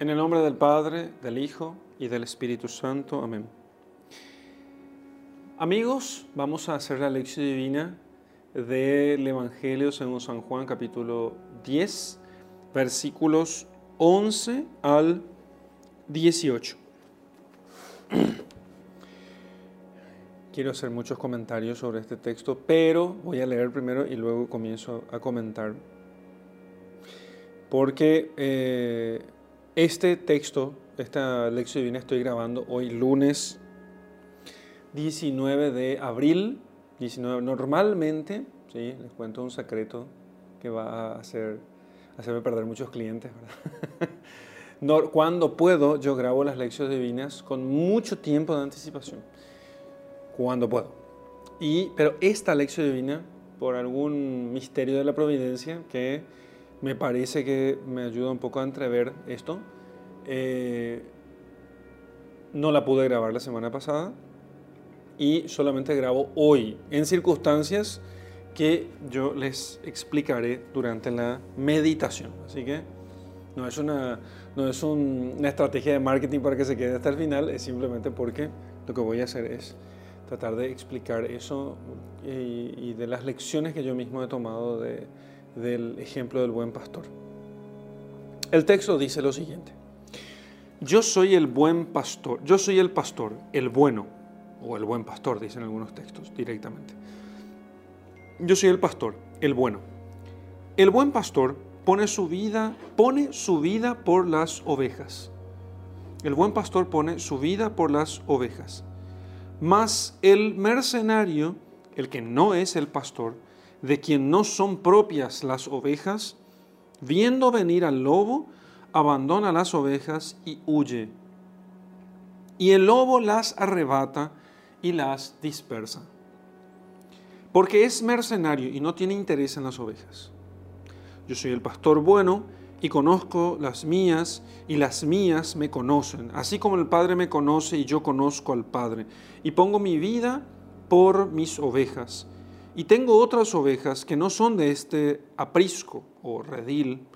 En el nombre del Padre, del Hijo y del Espíritu Santo. Amén. Amigos, vamos a hacer la lección divina del Evangelio según San Juan capítulo 10, versículos 11 al 18. Quiero hacer muchos comentarios sobre este texto, pero voy a leer primero y luego comienzo a comentar. Porque eh, este texto, esta lección divina, estoy grabando hoy lunes 19 de abril. 19, normalmente, ¿sí? les cuento un secreto que va a hacer, hacerme perder muchos clientes. no, cuando puedo, yo grabo las lecciones divinas con mucho tiempo de anticipación. Cuando puedo. Y, pero esta lección divina, por algún misterio de la providencia, que me parece que me ayuda un poco a entrever esto. Eh, no la pude grabar la semana pasada y solamente grabo hoy en circunstancias que yo les explicaré durante la meditación. Así que no es una, no es una estrategia de marketing para que se quede hasta el final, es simplemente porque lo que voy a hacer es tratar de explicar eso y, y de las lecciones que yo mismo he tomado de, del ejemplo del buen pastor. El texto dice lo siguiente. Yo soy el buen pastor, yo soy el pastor, el bueno, o el buen pastor, dicen algunos textos directamente. Yo soy el pastor, el bueno. El buen pastor pone su vida, pone su vida por las ovejas. El buen pastor pone su vida por las ovejas. Mas el mercenario, el que no es el pastor, de quien no son propias las ovejas, viendo venir al lobo, abandona las ovejas y huye. Y el lobo las arrebata y las dispersa. Porque es mercenario y no tiene interés en las ovejas. Yo soy el pastor bueno y conozco las mías y las mías me conocen, así como el Padre me conoce y yo conozco al Padre. Y pongo mi vida por mis ovejas. Y tengo otras ovejas que no son de este aprisco o redil.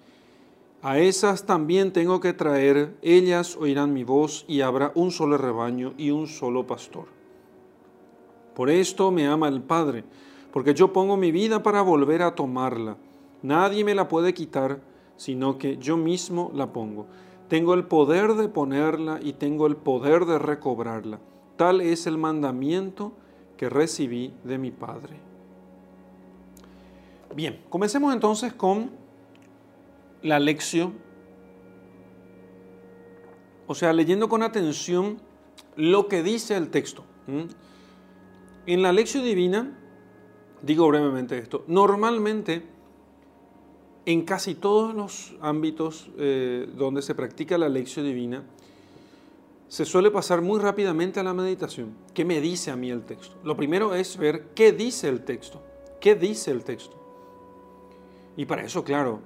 A esas también tengo que traer, ellas oirán mi voz y habrá un solo rebaño y un solo pastor. Por esto me ama el Padre, porque yo pongo mi vida para volver a tomarla. Nadie me la puede quitar, sino que yo mismo la pongo. Tengo el poder de ponerla y tengo el poder de recobrarla. Tal es el mandamiento que recibí de mi Padre. Bien, comencemos entonces con la lección. O sea, leyendo con atención lo que dice el texto. En la lección divina, digo brevemente esto, normalmente en casi todos los ámbitos eh, donde se practica la lección divina, se suele pasar muy rápidamente a la meditación. ¿Qué me dice a mí el texto? Lo primero es ver qué dice el texto. ¿Qué dice el texto? Y para eso, claro,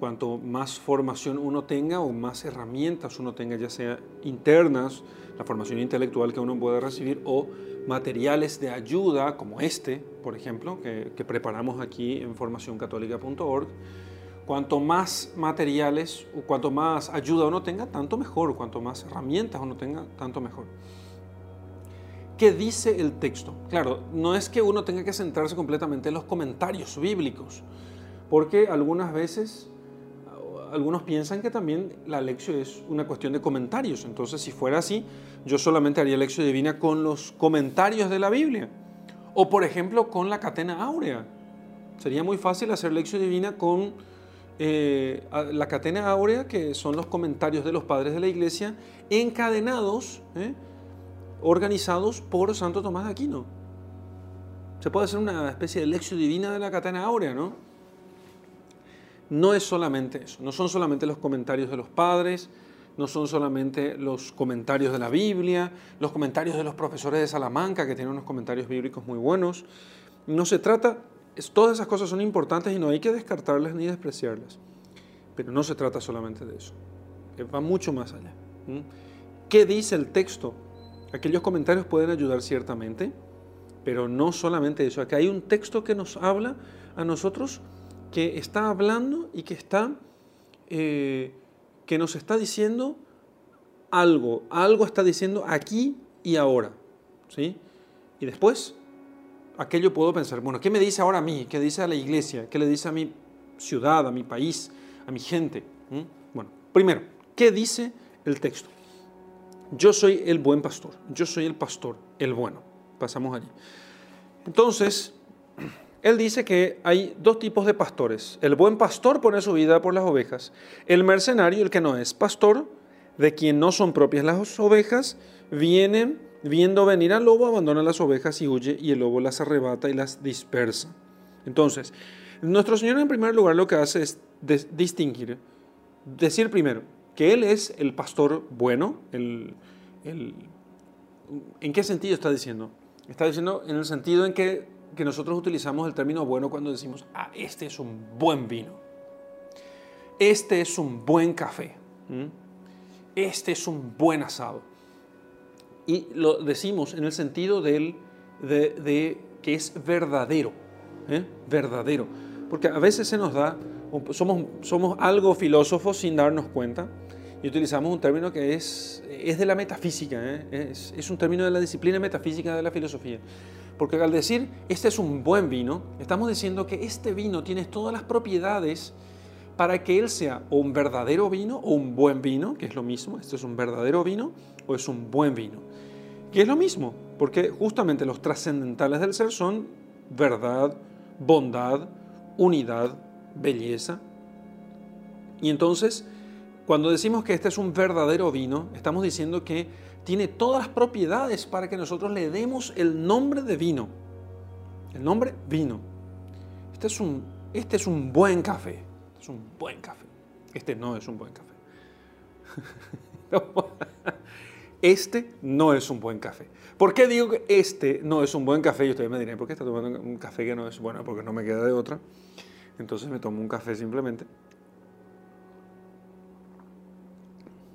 cuanto más formación uno tenga o más herramientas uno tenga, ya sea internas, la formación intelectual que uno pueda recibir, o materiales de ayuda como este, por ejemplo, que, preparamos aquí en formacioncatólica.org, cuanto más materiales o cuanto más ayuda uno tenga, tanto mejor, cuanto más herramientas uno tenga, tanto mejor. ¿Qué dice el texto? Claro, no es que uno tenga que centrarse completamente en los comentarios bíblicos, porque algunas veces algunos piensan que también la lección es una cuestión de comentarios. Entonces, si fuera así, yo solamente haría lección divina con los comentarios de la Biblia. O, por ejemplo, con la catena áurea. Sería muy fácil hacer lección divina con eh, la catena áurea, que son los comentarios de los padres de la iglesia, encadenados, ¿eh? organizados por Santo Tomás de Aquino. Se puede hacer una especie de lección divina de la catena áurea, ¿no? No es solamente eso, no son solamente los comentarios de los padres, no son solamente los comentarios de la Biblia, los comentarios de los profesores de Salamanca, que tienen unos comentarios bíblicos muy buenos. No se trata, todas esas cosas son importantes y no hay que descartarlas ni despreciarlas, pero no se trata solamente de eso, va mucho más allá. ¿Qué dice el texto? Aquellos comentarios pueden ayudar ciertamente, pero no solamente eso, acá hay un texto que nos habla a nosotros que está hablando y que está eh, que nos está diciendo algo, algo está diciendo aquí y ahora, ¿sí? Y después, aquello puedo pensar, bueno, ¿qué me dice ahora a mí? ¿Qué dice a la iglesia? ¿Qué le dice a mi ciudad, a mi país, a mi gente? ¿Mm? Bueno, primero, ¿qué dice el texto? Yo soy el buen pastor, yo soy el pastor, el bueno. Pasamos allí. Entonces, él dice que hay dos tipos de pastores. El buen pastor pone su vida por las ovejas. El mercenario, el que no es pastor, de quien no son propias las ovejas, viene viendo venir al lobo, abandona las ovejas y huye, y el lobo las arrebata y las dispersa. Entonces, nuestro Señor en primer lugar lo que hace es distinguir, decir primero que Él es el pastor bueno, el, ¿en qué sentido está diciendo? Está diciendo en el sentido en que, que nosotros utilizamos el término bueno cuando decimos, ah, este es un buen vino, este es un buen café, este es un buen asado. Y lo decimos en el sentido del, de, que es verdadero, ¿eh? verdadero. Porque a veces se nos da, somos, somos algo filósofos sin darnos cuenta y utilizamos un término que es, es de la metafísica, ¿eh? es, es un término de la disciplina metafísica de la filosofía. Porque al decir, este es un buen vino, estamos diciendo que este vino tiene todas las propiedades para que él sea un verdadero vino o un buen vino, que es lo mismo, este es un verdadero vino o es un buen vino, que es lo mismo, porque justamente los trascendentales del ser son verdad, bondad, unidad, belleza. Y entonces, cuando decimos que este es un verdadero vino, estamos diciendo que tiene todas las propiedades para que nosotros le demos el nombre de vino. El nombre vino. Este es un, este es un buen café es un buen café. Este no es un buen café. Este no es un buen café. ¿Por qué digo que este no es un buen café? Y ustedes me dirán, ¿por qué está tomando un café que no es bueno? Porque no me queda de otra. Entonces me tomo un café simplemente.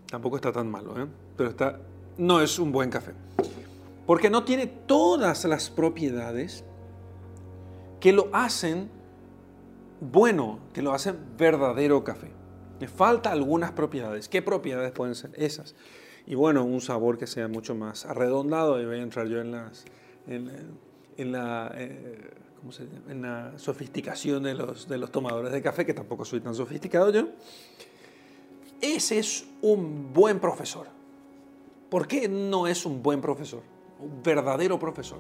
Tampoco está tan malo, ¿eh? pero está, no es un buen café. Porque no tiene todas las propiedades que lo hacen bueno, que lo hace verdadero café. Le falta algunas propiedades. ¿Qué propiedades pueden ser esas? Y bueno, un sabor que sea mucho más arredondado. Y voy a entrar yo eh, en la sofisticación de los, de los tomadores de café, que tampoco soy tan sofisticado yo. Ese es un buen profesor. ¿Por qué no es un buen profesor? Un verdadero profesor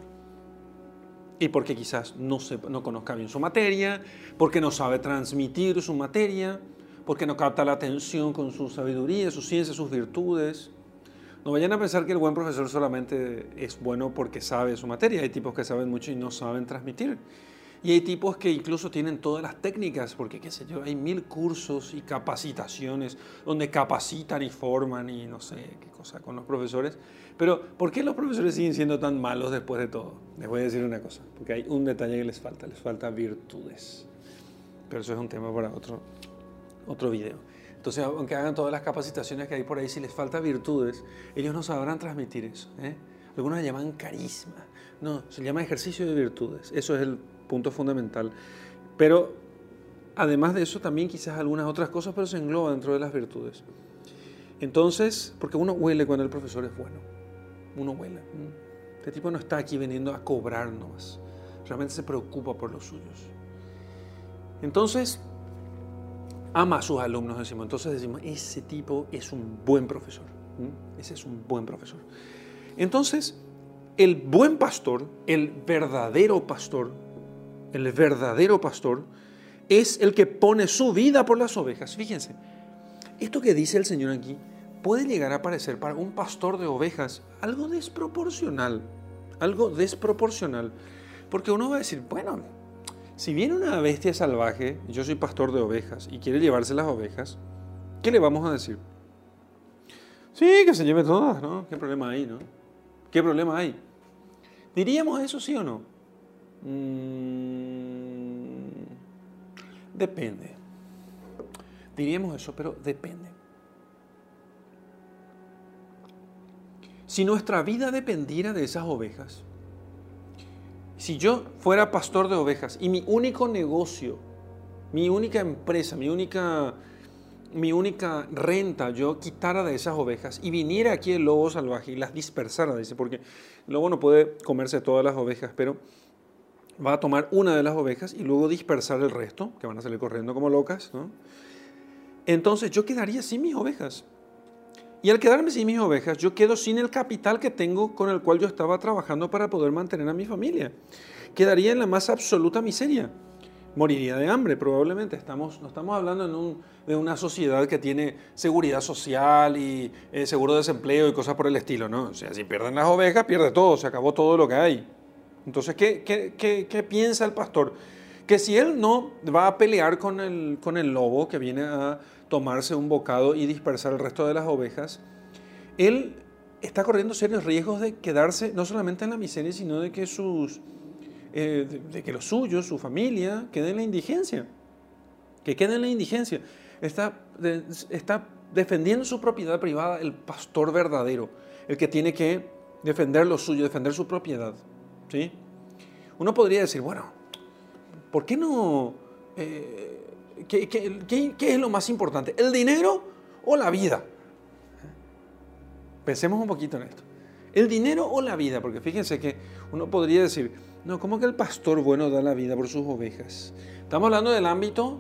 y porque quizás no, conozca bien su materia, porque no sabe transmitir su materia, porque no capta la atención con su sabiduría, su ciencia, sus virtudes. No vayan a pensar que el buen profesor solamente es bueno porque sabe su materia. Hay tipos que saben mucho y no saben transmitir. Y hay tipos que incluso tienen todas las técnicas, porque qué sé yo, hay mil cursos y capacitaciones donde capacitan y forman y no sé qué cosa con los profesores. Pero ¿por qué los profesores siguen siendo tan malos después de todo? Les voy a decir una cosa, porque hay un detalle que les falta, les falta virtudes. Pero eso es un tema para otro, otro video. Entonces, aunque hagan todas las capacitaciones que hay por ahí, si les falta virtudes, ellos no sabrán transmitir eso. ¿eh? Algunos le llaman carisma. No, se llama ejercicio de virtudes. Eso es el punto fundamental. Pero además de eso, también quizás algunas otras cosas, pero se engloba dentro de las virtudes. Entonces, porque uno huele cuando el profesor es bueno. Uno huele. Este tipo no está aquí veniendo a cobrarnos. Realmente se preocupa por los suyos. Entonces, ama a sus alumnos, decimos. Entonces decimos, ese tipo es un buen profesor. Ese es un buen profesor. Entonces, el buen pastor, el verdadero pastor, el verdadero pastor, es el que pone su vida por las ovejas. Fíjense, esto que dice el Señor aquí puede llegar a parecer para un pastor de ovejas algo desproporcional, algo desproporcional, porque uno va a decir, bueno, si viene una bestia salvaje, yo soy pastor de ovejas y quiere llevarse las ovejas, ¿qué le vamos a decir? Sí, que se lleve todas, ¿no? ¿Qué problema hay, no? ¿Qué problema hay? ¿Diríamos eso sí o no? Mm, depende. Diríamos eso, pero depende. Si nuestra vida dependiera de esas ovejas, si yo fuera pastor de ovejas y mi único negocio, mi única empresa, mi única mi única renta yo quitara de esas ovejas y viniera aquí el lobo salvaje y las dispersara, dice, porque el lobo no puede comerse todas las ovejas, pero va a tomar una de las ovejas y luego dispersar el resto, que van a salir corriendo como locas, ¿no? Entonces yo quedaría sin mis ovejas. Y al quedarme sin mis ovejas, yo quedo sin el capital que tengo con el cual yo estaba trabajando para poder mantener a mi familia. Quedaría en la más absoluta miseria. Moriría de hambre probablemente. Estamos, no estamos hablando de una sociedad que tiene seguridad social y eh, seguro de desempleo y cosas por el estilo. ¿no? O sea, si pierden las ovejas, pierde todo, se acabó todo lo que hay. Entonces, ¿qué, qué, piensa el pastor? Que si él no va a pelear con el, con el lobo que viene a tomarse un bocado y dispersar el resto de las ovejas, él está corriendo serios riesgos de quedarse no solamente en la miseria, sino de que, sus, eh, de, que los suyos, su familia, queden en la indigencia. Que queden en la indigencia. Está, está defendiendo su propiedad privada el pastor verdadero, el que tiene que defender lo suyo, defender su propiedad. ¿Sí? Uno podría decir, bueno, ¿por qué no... Eh, ¿qué, es lo más importante? ¿El dinero o la vida? Pensemos un poquito en esto. ¿El dinero o la vida? Porque fíjense que uno podría decir, no, ¿cómo que el pastor bueno da la vida por sus ovejas? Estamos hablando del ámbito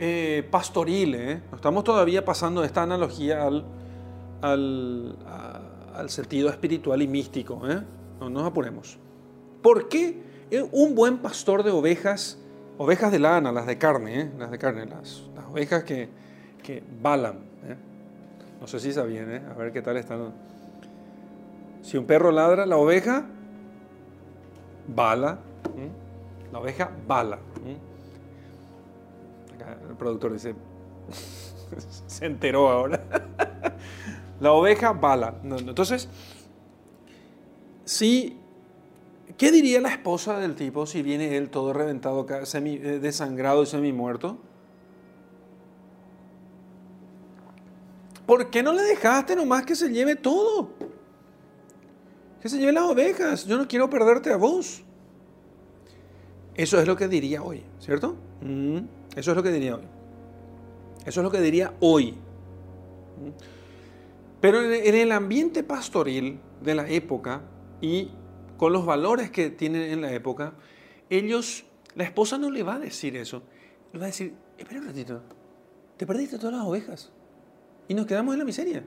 eh, pastoril, ¿eh? Estamos todavía pasando esta analogía al, al, al sentido espiritual y místico, ¿eh? No nos apuremos. ¿Por qué un buen pastor de ovejas, ovejas de lana, las de carne, ¿eh? las de carne, las, ovejas que, que balan? ¿eh? No sé si sabían, ¿eh? a ver qué tal están. Si un perro ladra, la oveja bala, la oveja bala. El productor dice, se enteró ahora. la oveja bala. Entonces, si ¿Qué diría la esposa del tipo si viene él todo reventado, semi, eh, desangrado y semi muerto? ¿Por qué no le dejaste nomás que se lleve todo? Que se lleve las ovejas. Yo no quiero perderte a vos. Eso es lo que diría hoy, ¿cierto? Mm, eso es lo que diría hoy. Eso es lo que diría hoy. Mm. Pero en el ambiente pastoril de la época y con los valores que tienen en la época, ellos, la esposa no le va a decir eso. Le va a decir, espera un ratito, te perdiste todas las ovejas y nos quedamos en la miseria.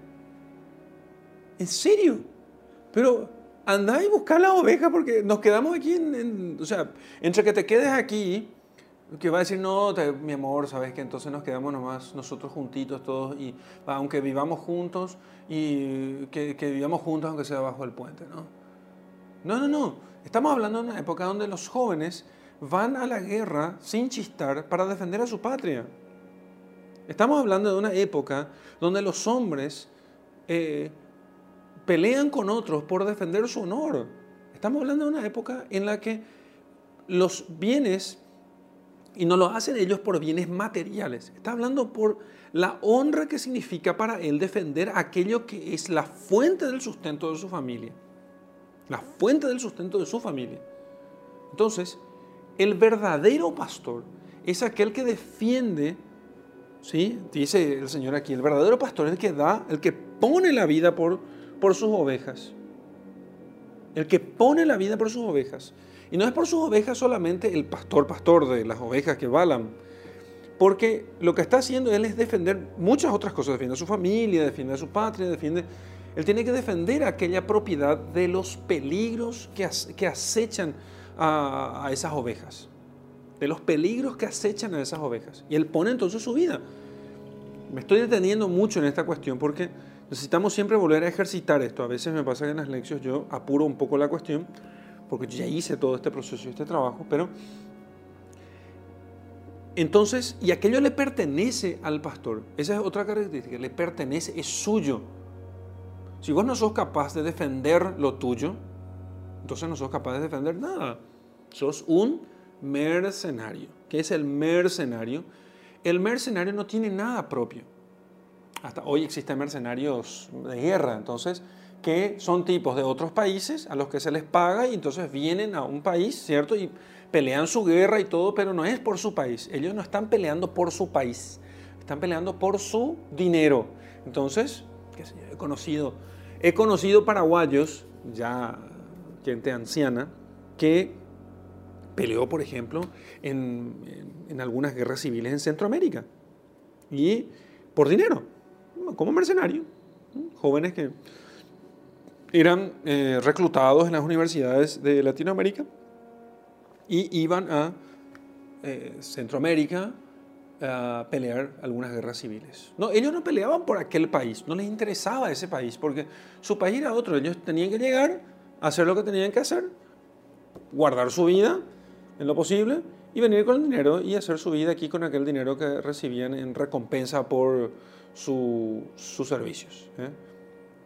¿En serio? Pero anda y busca las ovejas porque nos quedamos aquí en, o sea, entre que te quedes aquí, que va a decir, no, mi amor, sabes que entonces nos quedamos nomás nosotros juntitos todos y aunque vivamos juntos y que, que vivamos juntos aunque sea bajo el puente, ¿no? No, no, no. Estamos hablando de una época donde los jóvenes van a la guerra sin chistar para defender a su patria. Estamos hablando de una época donde los hombres eh, pelean con otros por defender su honor. Estamos hablando de una época en la que los bienes, y no lo hacen ellos por bienes materiales, está hablando por la honra que significa para él defender aquello que es la fuente del sustento de su familia la fuente del sustento de su familia. Entonces, el verdadero pastor es aquel que defiende, ¿sí? Dice el Señor aquí, el verdadero pastor es el que da, el que pone la vida por, por sus ovejas. El que pone la vida por sus ovejas. Y no es por sus ovejas solamente el pastor, pastor de las ovejas que balan, porque lo que está haciendo él es defender muchas otras cosas, defiende a su familia, defiende a su patria, defiende él tiene que defender aquella propiedad de los peligros que, que acechan a, esas ovejas. De los peligros que acechan a esas ovejas. Y él pone entonces su vida. Me estoy deteniendo mucho en esta cuestión porque necesitamos siempre volver a ejercitar esto. A veces me pasa que en las lecciones yo apuro un poco la cuestión porque yo ya hice todo este proceso y este trabajo, pero entonces, y aquello le pertenece al pastor. Esa es otra característica, le pertenece, es suyo. Si vos no sos capaz de defender lo tuyo, entonces no sos capaz de defender nada. Sos un mercenario. ¿Qué es el mercenario? El mercenario no tiene nada propio. Hasta hoy existen mercenarios de guerra, entonces, que son tipos de otros países a los que se les paga y entonces vienen a un país, ¿cierto? Y pelean su guerra y todo, pero no es por su país. Ellos no están peleando por su país Están peleando por su dinero. Entonces, qué sé yo, he conocido, he conocido paraguayos, ya gente anciana, que peleó, por ejemplo, en, en algunas guerras civiles en Centroamérica. Y por dinero, como mercenario. Jóvenes que eran eh, reclutados en las universidades de Latinoamérica y iban a eh, Centroamérica a pelear algunas guerras civiles. No, ellos no peleaban por aquel país, no les interesaba ese país, porque su país era otro. Ellos tenían que llegar, hacer lo que tenían que hacer, guardar su vida en lo posible y venir con el dinero y hacer su vida aquí con aquel dinero que recibían en recompensa por sus servicios. ¿eh?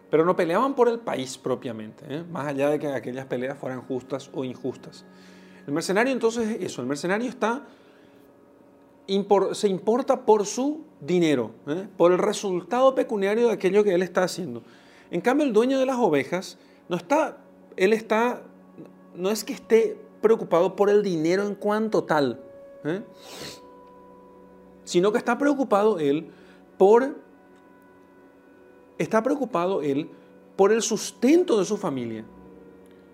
Pero no peleaban por el país propiamente, ¿eh? más allá de que aquellas peleas fueran justas o injustas. El mercenario entonces es eso, el mercenario está, se importa por su dinero, ¿eh? por el resultado pecuniario de aquello que él está haciendo. En cambio, el dueño de las ovejas no está, él está, no es que esté preocupado por el dinero en cuanto tal, ¿eh? sino que está preocupado él por, está preocupado él por el sustento de su familia,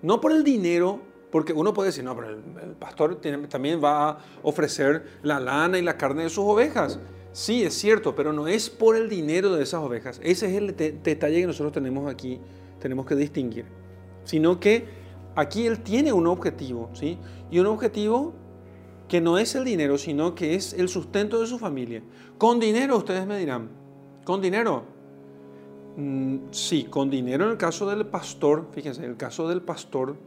no por el dinero, porque uno puede decir, no, pero el, pastor también va a ofrecer la lana y la carne de sus ovejas. Sí, es cierto, pero no es por el dinero de esas ovejas. Ese es el detalle que nosotros tenemos aquí, tenemos que distinguir. Sino que aquí él tiene un objetivo, ¿sí? Y un objetivo que no es el dinero, sino que es el sustento de su familia. Con dinero, ustedes me dirán, ¿con dinero? Mm, sí, con dinero en el caso del pastor, fíjense, en el caso del pastor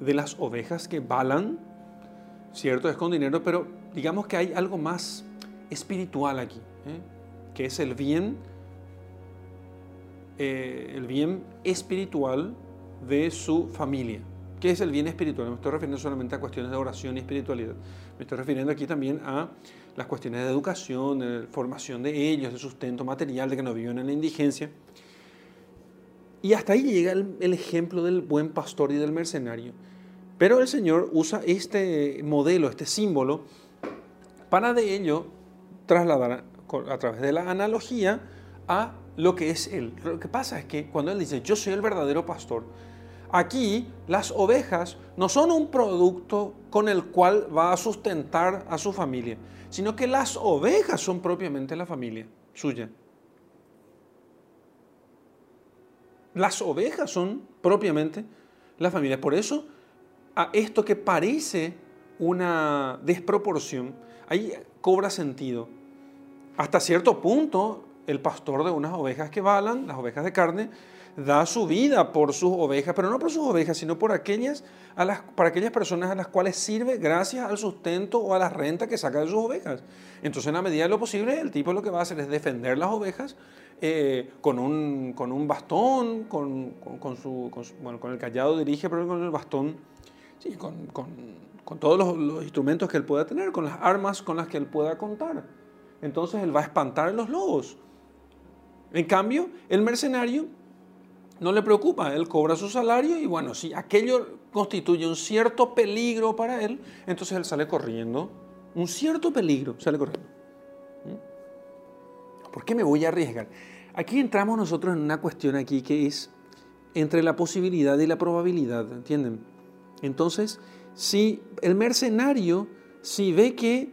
de las ovejas que balan, cierto, es con dinero, pero digamos que hay algo más espiritual aquí, ¿eh? que es el bien, eh, el bien espiritual de su familia. ¿Qué es el bien espiritual? No me estoy refiriendo solamente a cuestiones de oración y espiritualidad. Me estoy refiriendo aquí también a las cuestiones de educación, de formación de ellos, de sustento material, de que no viven en la indigencia. Y hasta ahí llega el, el, ejemplo del buen pastor y del mercenario. Pero el Señor usa este modelo, este símbolo, para de ello trasladar a través de la analogía a lo que es Él. Lo que pasa es que cuando Él dice, yo soy el verdadero pastor, aquí las ovejas no son un producto con el cual va a sustentar a su familia, sino que las ovejas son propiamente la familia suya. Las ovejas son propiamente la familia. Por eso, a esto que parece una desproporción, ahí cobra sentido. Hasta cierto punto, el pastor de unas ovejas que balan, las ovejas de carne, da su vida por sus ovejas, pero no por sus ovejas, sino por aquellas, para aquellas personas a las cuales sirve gracias al sustento o a la renta que saca de sus ovejas. Entonces, en la medida de lo posible, el tipo lo que va a hacer es defender las ovejas eh, con, un, con un bastón, con, con, su, bueno, con el callado dirige, pero con el bastón, sí, con, con todos los, los instrumentos que él pueda tener, con las armas con las que él pueda contar. Entonces, él va a espantar a los lobos. En cambio, el mercenario no le preocupa, él cobra su salario y bueno, si aquello constituye un cierto peligro para él, entonces él sale corriendo, un cierto peligro, sale corriendo. ¿Mm? ¿Por qué me voy a arriesgar? Aquí entramos nosotros en una cuestión aquí que es entre la posibilidad y la probabilidad, ¿entienden? Entonces, si el mercenario, si ve que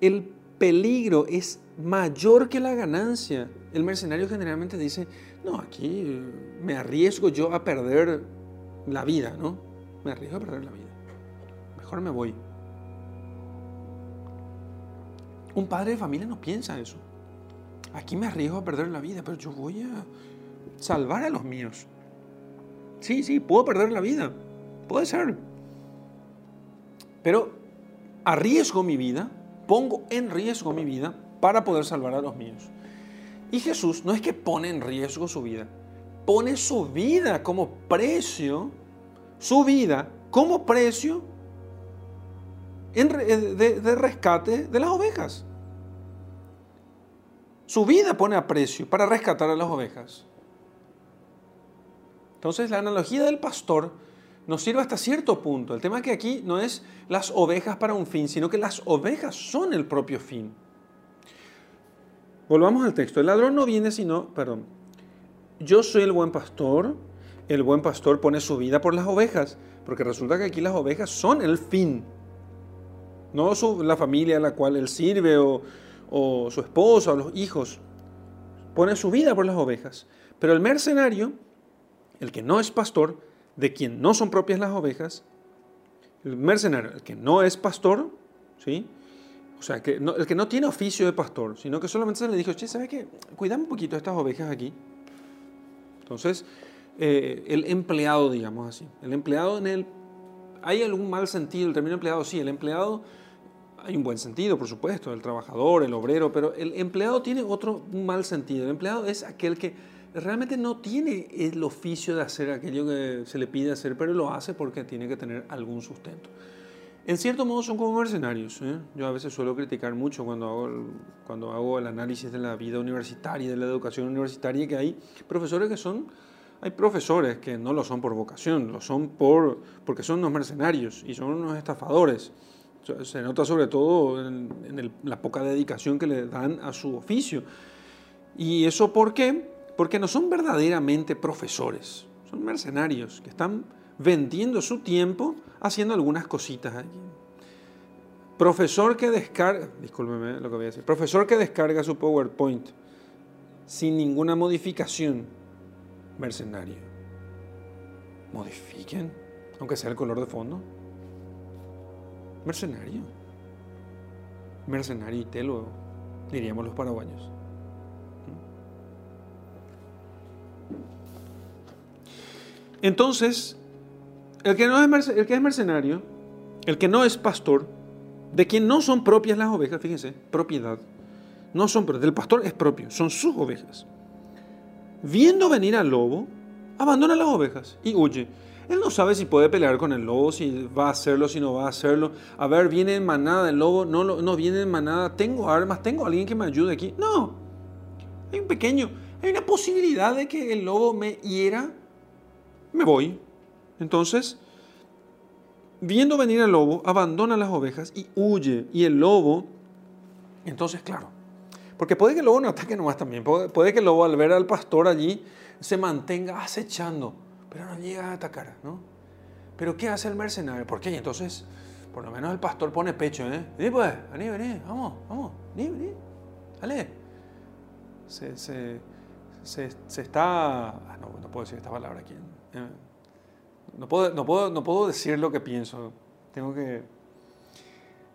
el peligro es mayor que la ganancia, el mercenario generalmente dice, no, aquí me arriesgo yo a perder la vida, ¿no? Me arriesgo a perder la vida. Mejor me voy. Un padre de familia no piensa eso. Aquí me arriesgo a perder la vida, pero yo voy a salvar a los míos. Sí, sí, puedo perder la vida. Puede ser. Pero arriesgo mi vida, pongo en riesgo mi vida para poder salvar a los míos. Y Jesús no es que pone en riesgo su vida, pone su vida como precio, su vida como precio eh, de, rescate de las ovejas. Su vida pone a precio para rescatar a las ovejas. Entonces la analogía del pastor nos sirve hasta cierto punto. El tema es que aquí no es las ovejas para un fin, sino que las ovejas son el propio fin. Volvamos al texto. El ladrón no viene sino, perdón, yo soy el buen pastor, el buen pastor pone su vida por las ovejas, porque resulta que aquí las ovejas son el fin, no la familia a la cual él sirve o, o su esposa o los hijos, pone su vida por las ovejas. Pero el mercenario, el que no es pastor, de quien no son propias las ovejas, el mercenario, el que no es pastor, ¿sí? O sea, que el que no tiene oficio de pastor, sino que solamente se le dijo, che, ¿sabes qué? Cuidame un poquito estas ovejas aquí. Entonces, eh, el empleado, digamos así, el empleado en el... ¿Hay algún mal sentido el término empleado? Sí, el empleado, hay un buen sentido, por supuesto, el trabajador, el obrero, pero el empleado tiene otro mal sentido. El empleado es aquel que realmente no tiene el oficio de hacer aquello que se le pide hacer, pero lo hace porque tiene que tener algún sustento. En cierto modo son como mercenarios. ¿eh? Yo a veces suelo criticar mucho cuando hago, el, cuando hago el análisis de la vida universitaria, de la educación universitaria, que hay profesores que son, hay profesores que no lo son por vocación, lo son por, porque son unos mercenarios y son unos estafadores. Se nota sobre todo en, la poca dedicación que le dan a su oficio. ¿Y eso por qué? Porque no son verdaderamente profesores, son mercenarios que están vendiendo su tiempo haciendo algunas cositas allí. Profesor que descarga, discúlpeme lo que voy a decir, profesor que descarga su PowerPoint sin ninguna modificación, mercenario. Modifiquen, aunque sea el color de fondo. Mercenario. Mercenario y telo, diríamos los paraguayos. Entonces, el que, no es el que es mercenario, el que no es pastor, de quien no son propias las ovejas, fíjense, propiedad, no son del pastor es propio, son sus ovejas. Viendo venir al lobo, abandona las ovejas y huye. Él no sabe si puede pelear con el lobo, si va a hacerlo, si no va a hacerlo. A ver, viene en manada el lobo, no, no viene en manada, tengo armas, tengo alguien que me ayude aquí. No, hay un pequeño, hay una posibilidad de que el lobo me hiera, me voy. Entonces, viendo venir al lobo, abandona las ovejas y huye. Y el lobo, entonces, claro, porque puede que el lobo no ataque nomás también, puede, que el lobo al ver al pastor allí se mantenga acechando, pero no llega a atacar, ¿no? Pero ¿qué hace el mercenario? ¿Por qué? entonces, por lo menos el pastor pone pecho, ¿eh? Vení pues, vení, vení, vamos, vamos, vení, vení, dale. Se, se, se, está... Ah, no, no puedo decir esta palabra aquí. ¿eh? No puedo, no, puedo, no puedo decir lo que pienso. Tengo que...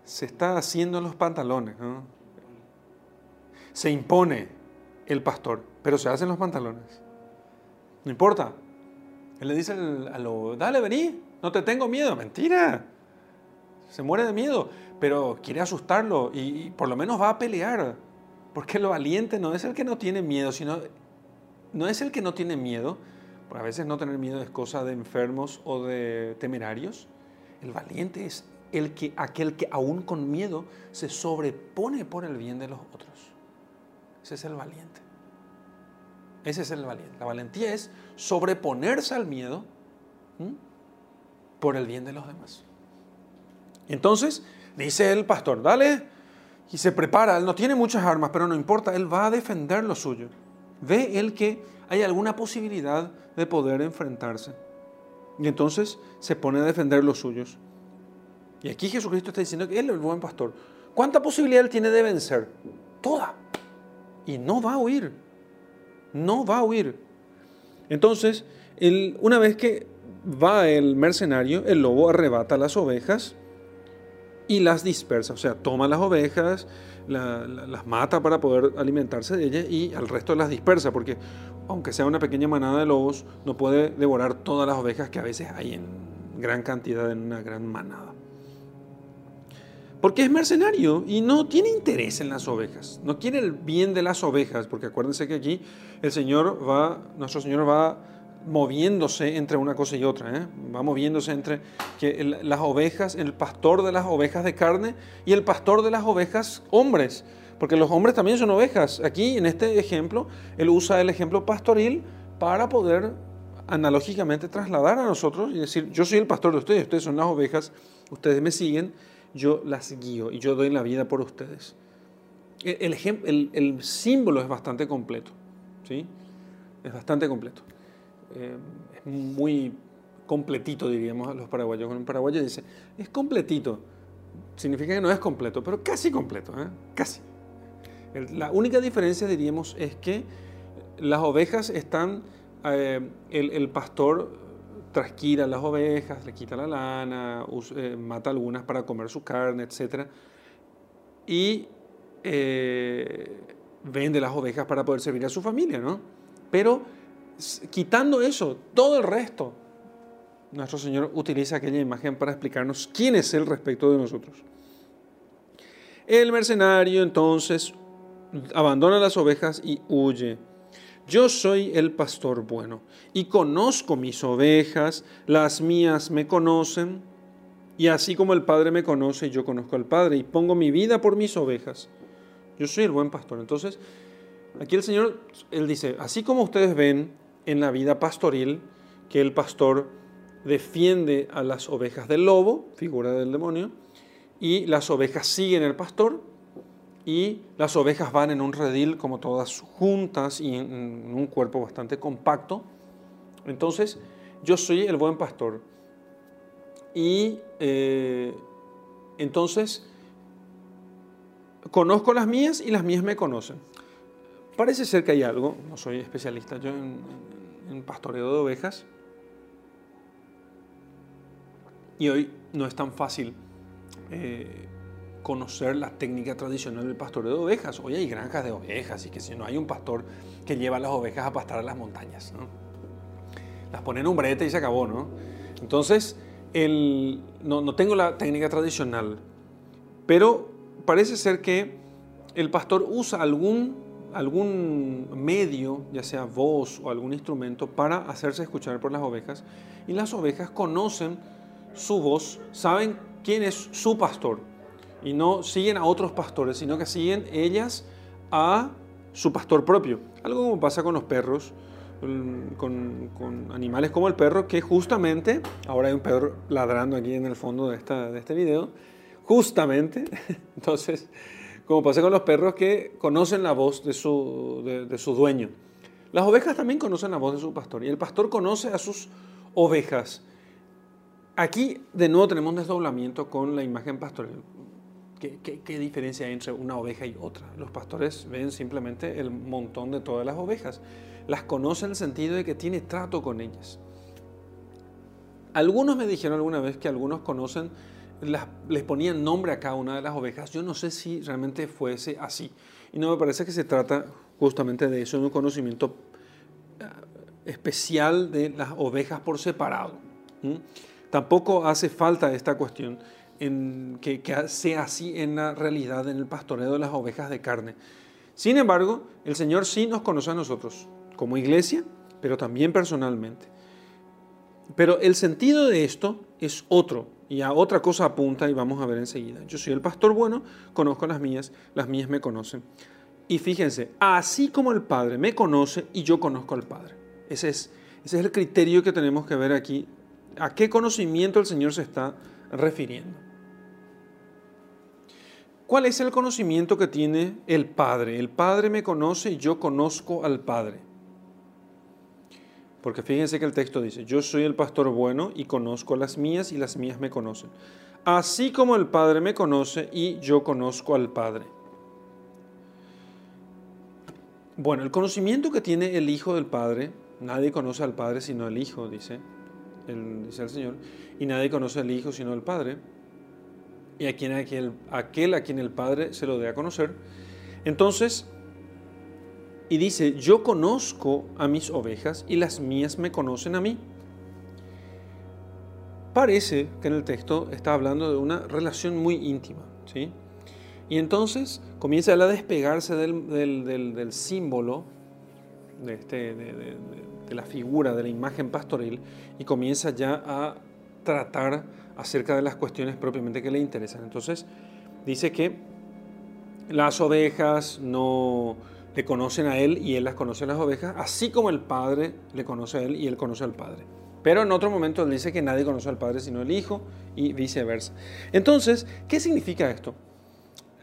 Se está haciendo los pantalones. Se impone el pastor, pero se hacen los pantalones. No importa. Él le dice al lobo, dale, vení, no te tengo miedo. Mentira. Se muere de miedo, pero quiere asustarlo y por lo menos va a pelear. Porque lo valiente no es el que no tiene miedo, sino no es el que no tiene miedo, a veces no tener miedo es cosa de enfermos o de temerarios. El valiente es el que, aquel que aún con miedo se sobrepone por el bien de los otros. Ese es el valiente. Ese es el valiente. La valentía es sobreponerse al miedo por el bien de los demás. Entonces, dice el pastor, dale, y se prepara. Él no tiene muchas armas, pero no importa, él va a defender lo suyo. Ve él que hay alguna posibilidad de poder enfrentarse. Y entonces se pone a defender los suyos. Y aquí Jesucristo está diciendo que Él es el buen pastor. ¿Cuánta posibilidad Él tiene de vencer? Toda. Y no va a huir. No va a huir. Entonces, una vez que va el mercenario, el lobo arrebata las ovejas y las dispersa. O sea, toma las ovejas, las mata para poder alimentarse de ellas y al resto las dispersa, porque aunque sea una pequeña manada de lobos, no puede devorar todas las ovejas que a veces hay en gran cantidad en una gran manada. Porque es mercenario y no tiene interés en las ovejas, no quiere el bien de las ovejas, porque acuérdense que aquí el Señor va, nuestro Señor va moviéndose entre una cosa y otra, ¿eh? va moviéndose entre que las ovejas, el pastor de las ovejas de carne y el pastor de las ovejas hombres, porque los hombres también son ovejas. Aquí en este ejemplo, él usa el ejemplo pastoril para poder analógicamente trasladar a nosotros y decir, yo soy el pastor de ustedes, ustedes son las ovejas, ustedes me siguen, yo las guío y yo doy la vida por ustedes. el, el, el, símbolo es bastante completo, ¿sí? Es bastante completo. Es muy completito, diríamos los paraguayos. Un paraguayo dice, es completito. Significa que no es completo, pero casi completo, ¿eh? casi. La única diferencia, diríamos, es que las ovejas están, eh, el, pastor trasquila las ovejas, le quita la lana, eh, mata algunas para comer su carne, etc. Y vende las ovejas para poder servir a su familia, ¿no? Pero quitando eso, todo el resto, nuestro Señor utiliza aquella imagen para explicarnos quién es Él respecto de nosotros. El mercenario entonces abandona las ovejas y huye. Yo soy el pastor bueno y conozco mis ovejas, las mías me conocen, y así como el Padre me conoce, yo conozco al Padre y pongo mi vida por mis ovejas. Yo soy el buen pastor. Entonces, aquí el Señor, Él dice, así como ustedes ven en la vida pastoril, que el pastor defiende a las ovejas del lobo, figura del demonio, y las ovejas siguen el pastor, y las ovejas van en un redil como todas juntas y en, un cuerpo bastante compacto. Entonces, yo soy el buen pastor. Y eh, entonces, conozco las mías y las mías me conocen. Parece ser que hay algo, no soy especialista yo en, pastoreo de ovejas, y hoy no es tan fácil eh, conocer la técnica tradicional del pastoreo de ovejas. Hoy hay granjas de ovejas y que si no hay un pastor que lleva las ovejas a pastar a las montañas. Las pone en un brete y se acabó. ¿no? Entonces, el, no, no tengo la técnica tradicional, pero parece ser que el pastor usa algún, algún medio, ya sea voz o algún instrumento, para hacerse escuchar por las ovejas. Y las ovejas conocen su voz, saben quién es su pastor y no siguen a otros pastores, sino que siguen ellas a su pastor propio. Algo como pasa con los perros, con, animales como el perro, que justamente, ahora hay un perro ladrando aquí en el fondo de, esta, de este video, justamente, entonces, como pasa con los perros que conocen la voz de su, de su dueño. Las ovejas también conocen la voz de su pastor y el pastor conoce a sus ovejas. Aquí de nuevo tenemos un desdoblamiento con la imagen pastoral. ¿Qué, diferencia hay entre una oveja y otra? Los pastores ven simplemente el montón de todas las ovejas. Las conocen en el sentido de que tiene trato con ellas. Algunos me dijeron alguna vez que algunos conocen, les ponían nombre a cada una de las ovejas. Yo no sé si realmente fuese así. Y no me parece que se trata justamente de eso, de un conocimiento eh, especial de las ovejas por separado. Tampoco hace falta esta cuestión que, sea así en la realidad, en el pastoreo de las ovejas de carne. Sin embargo, el Señor sí nos conoce a nosotros, como iglesia, pero también personalmente. Pero el sentido de esto es otro, y a otra cosa apunta y vamos a ver enseguida. Yo soy el pastor bueno, conozco las mías, las mías me conocen. Y fíjense, así como el Padre me conoce y yo conozco al Padre. Ese es, ese es el criterio que tenemos que ver aquí. ¿A qué conocimiento el Señor se está refiriendo? ¿Cuál es el conocimiento que tiene el Padre? El Padre me conoce y yo conozco al Padre. Porque fíjense que el texto dice, yo soy el pastor bueno y conozco las mías y las mías me conocen. Así como el Padre me conoce y yo conozco al Padre. Bueno, el conocimiento que tiene el Hijo del Padre, nadie conoce al Padre sino el Hijo, dice el, Señor, y nadie conoce al Hijo sino el Padre y a quien, aquel, aquel a quien el Padre se lo dé a conocer. Entonces, y dice, yo conozco a mis ovejas y las mías me conocen a mí. Parece que en el texto está hablando de una relación muy íntima, ¿sí? Y entonces comienza a despegarse del, del, símbolo, de, este, de, de la figura, de la imagen pastoril, y comienza ya a tratar acerca de las cuestiones propiamente que le interesan. Entonces, dice que las ovejas no le conocen a él y él las conoce a las ovejas, así como el Padre le conoce a él y él conoce al Padre. Pero en otro momento él dice que nadie conoce al Padre sino el Hijo y viceversa. Entonces, ¿qué significa esto?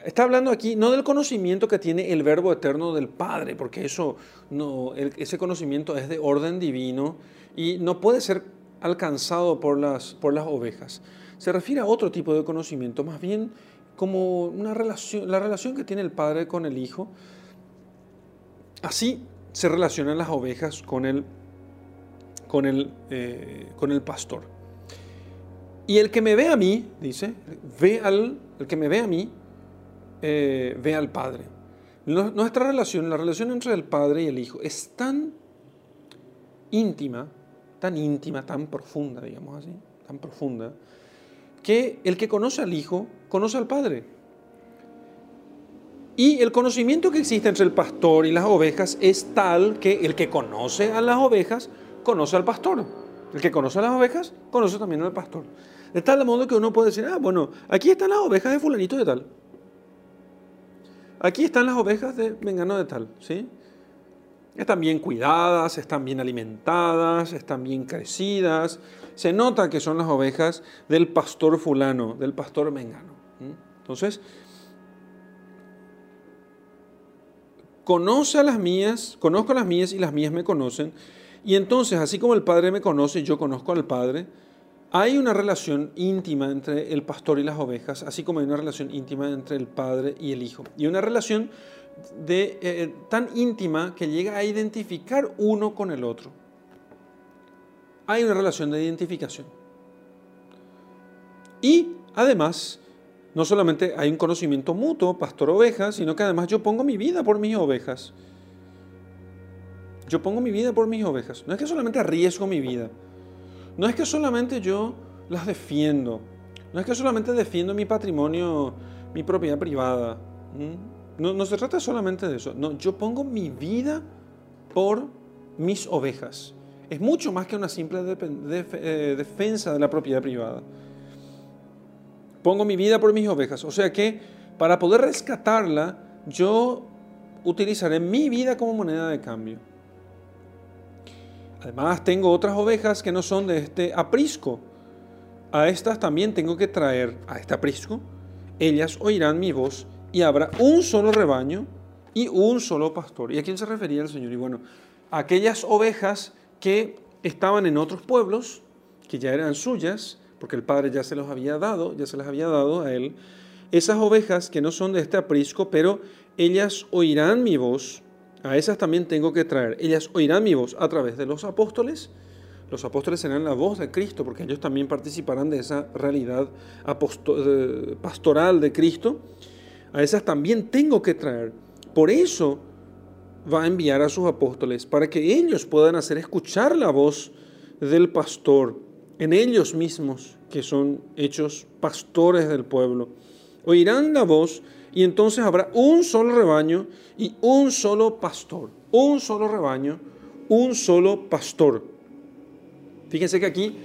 Está hablando aquí no del conocimiento que tiene el verbo eterno del Padre, porque eso no, ese conocimiento es de orden divino y no puede ser alcanzado por las, por las ovejas. Se refiere a otro tipo de conocimiento, más bien como una relación, la relación que tiene el Padre con el Hijo. Así se relacionan las ovejas con el, con el, eh, con el pastor. Y el que me ve a mí, dice, ve al, el que me ve a mí, eh, ve al Padre. Nuestra relación, la relación entre el Padre y el Hijo, es tan íntima, tan íntima, tan profunda, digamos así, tan profunda, que el que conoce al Hijo conoce al Padre. Y el conocimiento que existe entre el pastor y las ovejas es tal que el que conoce a las ovejas conoce al pastor. El que conoce a las ovejas conoce también al pastor. De tal modo que uno puede decir, ah, bueno, aquí están las ovejas de fulanito de tal. Aquí están las ovejas de Mengano de tal, ¿sí? Están bien cuidadas, están bien alimentadas, están bien crecidas. Se nota que son las ovejas del pastor fulano, del pastor Mengano. Entonces, conoce a las mías, conozco a las mías y las mías me conocen. Y entonces, así como el Padre me conoce, yo conozco al Padre, hay una relación íntima entre el pastor y las ovejas, así como hay una relación íntima entre el padre y el hijo. Y una relación de, eh, tan íntima que llega a identificar uno con el otro. Hay una relación de identificación. Y además, no solamente hay un conocimiento mutuo, pastor-oveja, sino que además yo pongo mi vida por mis ovejas. Yo pongo mi vida por mis ovejas. No es que solamente arriesgo mi vida, no es que solamente yo las defiendo, no es que solamente defiendo mi patrimonio, mi propiedad privada. No, se trata solamente de eso. No, yo pongo mi vida por mis ovejas. Es mucho más que una simple eh, defensa de la propiedad privada. Pongo mi vida por mis ovejas. O sea que para poder rescatarla, yo utilizaré mi vida como moneda de cambio. Además tengo otras ovejas que no son de este aprisco. A estas también tengo que traer a este aprisco. Ellas oirán mi voz y habrá un solo rebaño y un solo pastor. ¿Y a quién se refería el Señor? Y bueno, aquellas ovejas que estaban en otros pueblos, que ya eran suyas, porque el Padre ya se los había dado, ya se las había dado a Él. Esas ovejas que no son de este aprisco, pero ellas oirán mi voz a esas también tengo que traer. Ellas oirán mi voz a través de los apóstoles. Los apóstoles serán la voz de Cristo, porque ellos también participarán de esa realidad pastoral de Cristo. A esas también tengo que traer. Por eso va a enviar a sus apóstoles, para que ellos puedan hacer escuchar la voz del pastor en ellos mismos, que son hechos pastores del pueblo. Oirán la voz y entonces habrá un solo rebaño y un solo pastor. Un solo rebaño, un solo pastor. Fíjense que aquí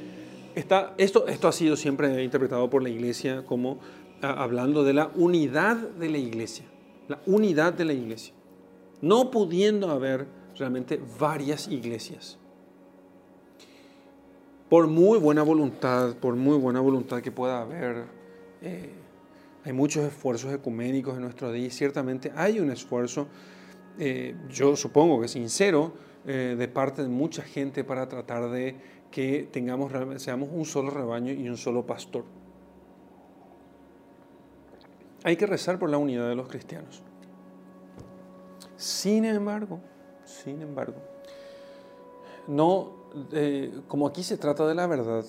está, esto, esto ha sido siempre interpretado por la iglesia como ah, hablando de la unidad de la iglesia. La unidad de la iglesia. No pudiendo haber realmente varias iglesias. Por muy buena voluntad, por muy buena voluntad que pueda haber, eh, hay muchos esfuerzos ecuménicos en nuestro día y ciertamente hay un esfuerzo, eh, yo supongo que sincero, eh, de parte de mucha gente para tratar de que tengamos, seamos un solo rebaño y un solo pastor. Hay que rezar por la unidad de los cristianos. Sin embargo, sin embargo, no, eh, como aquí se trata de la verdad,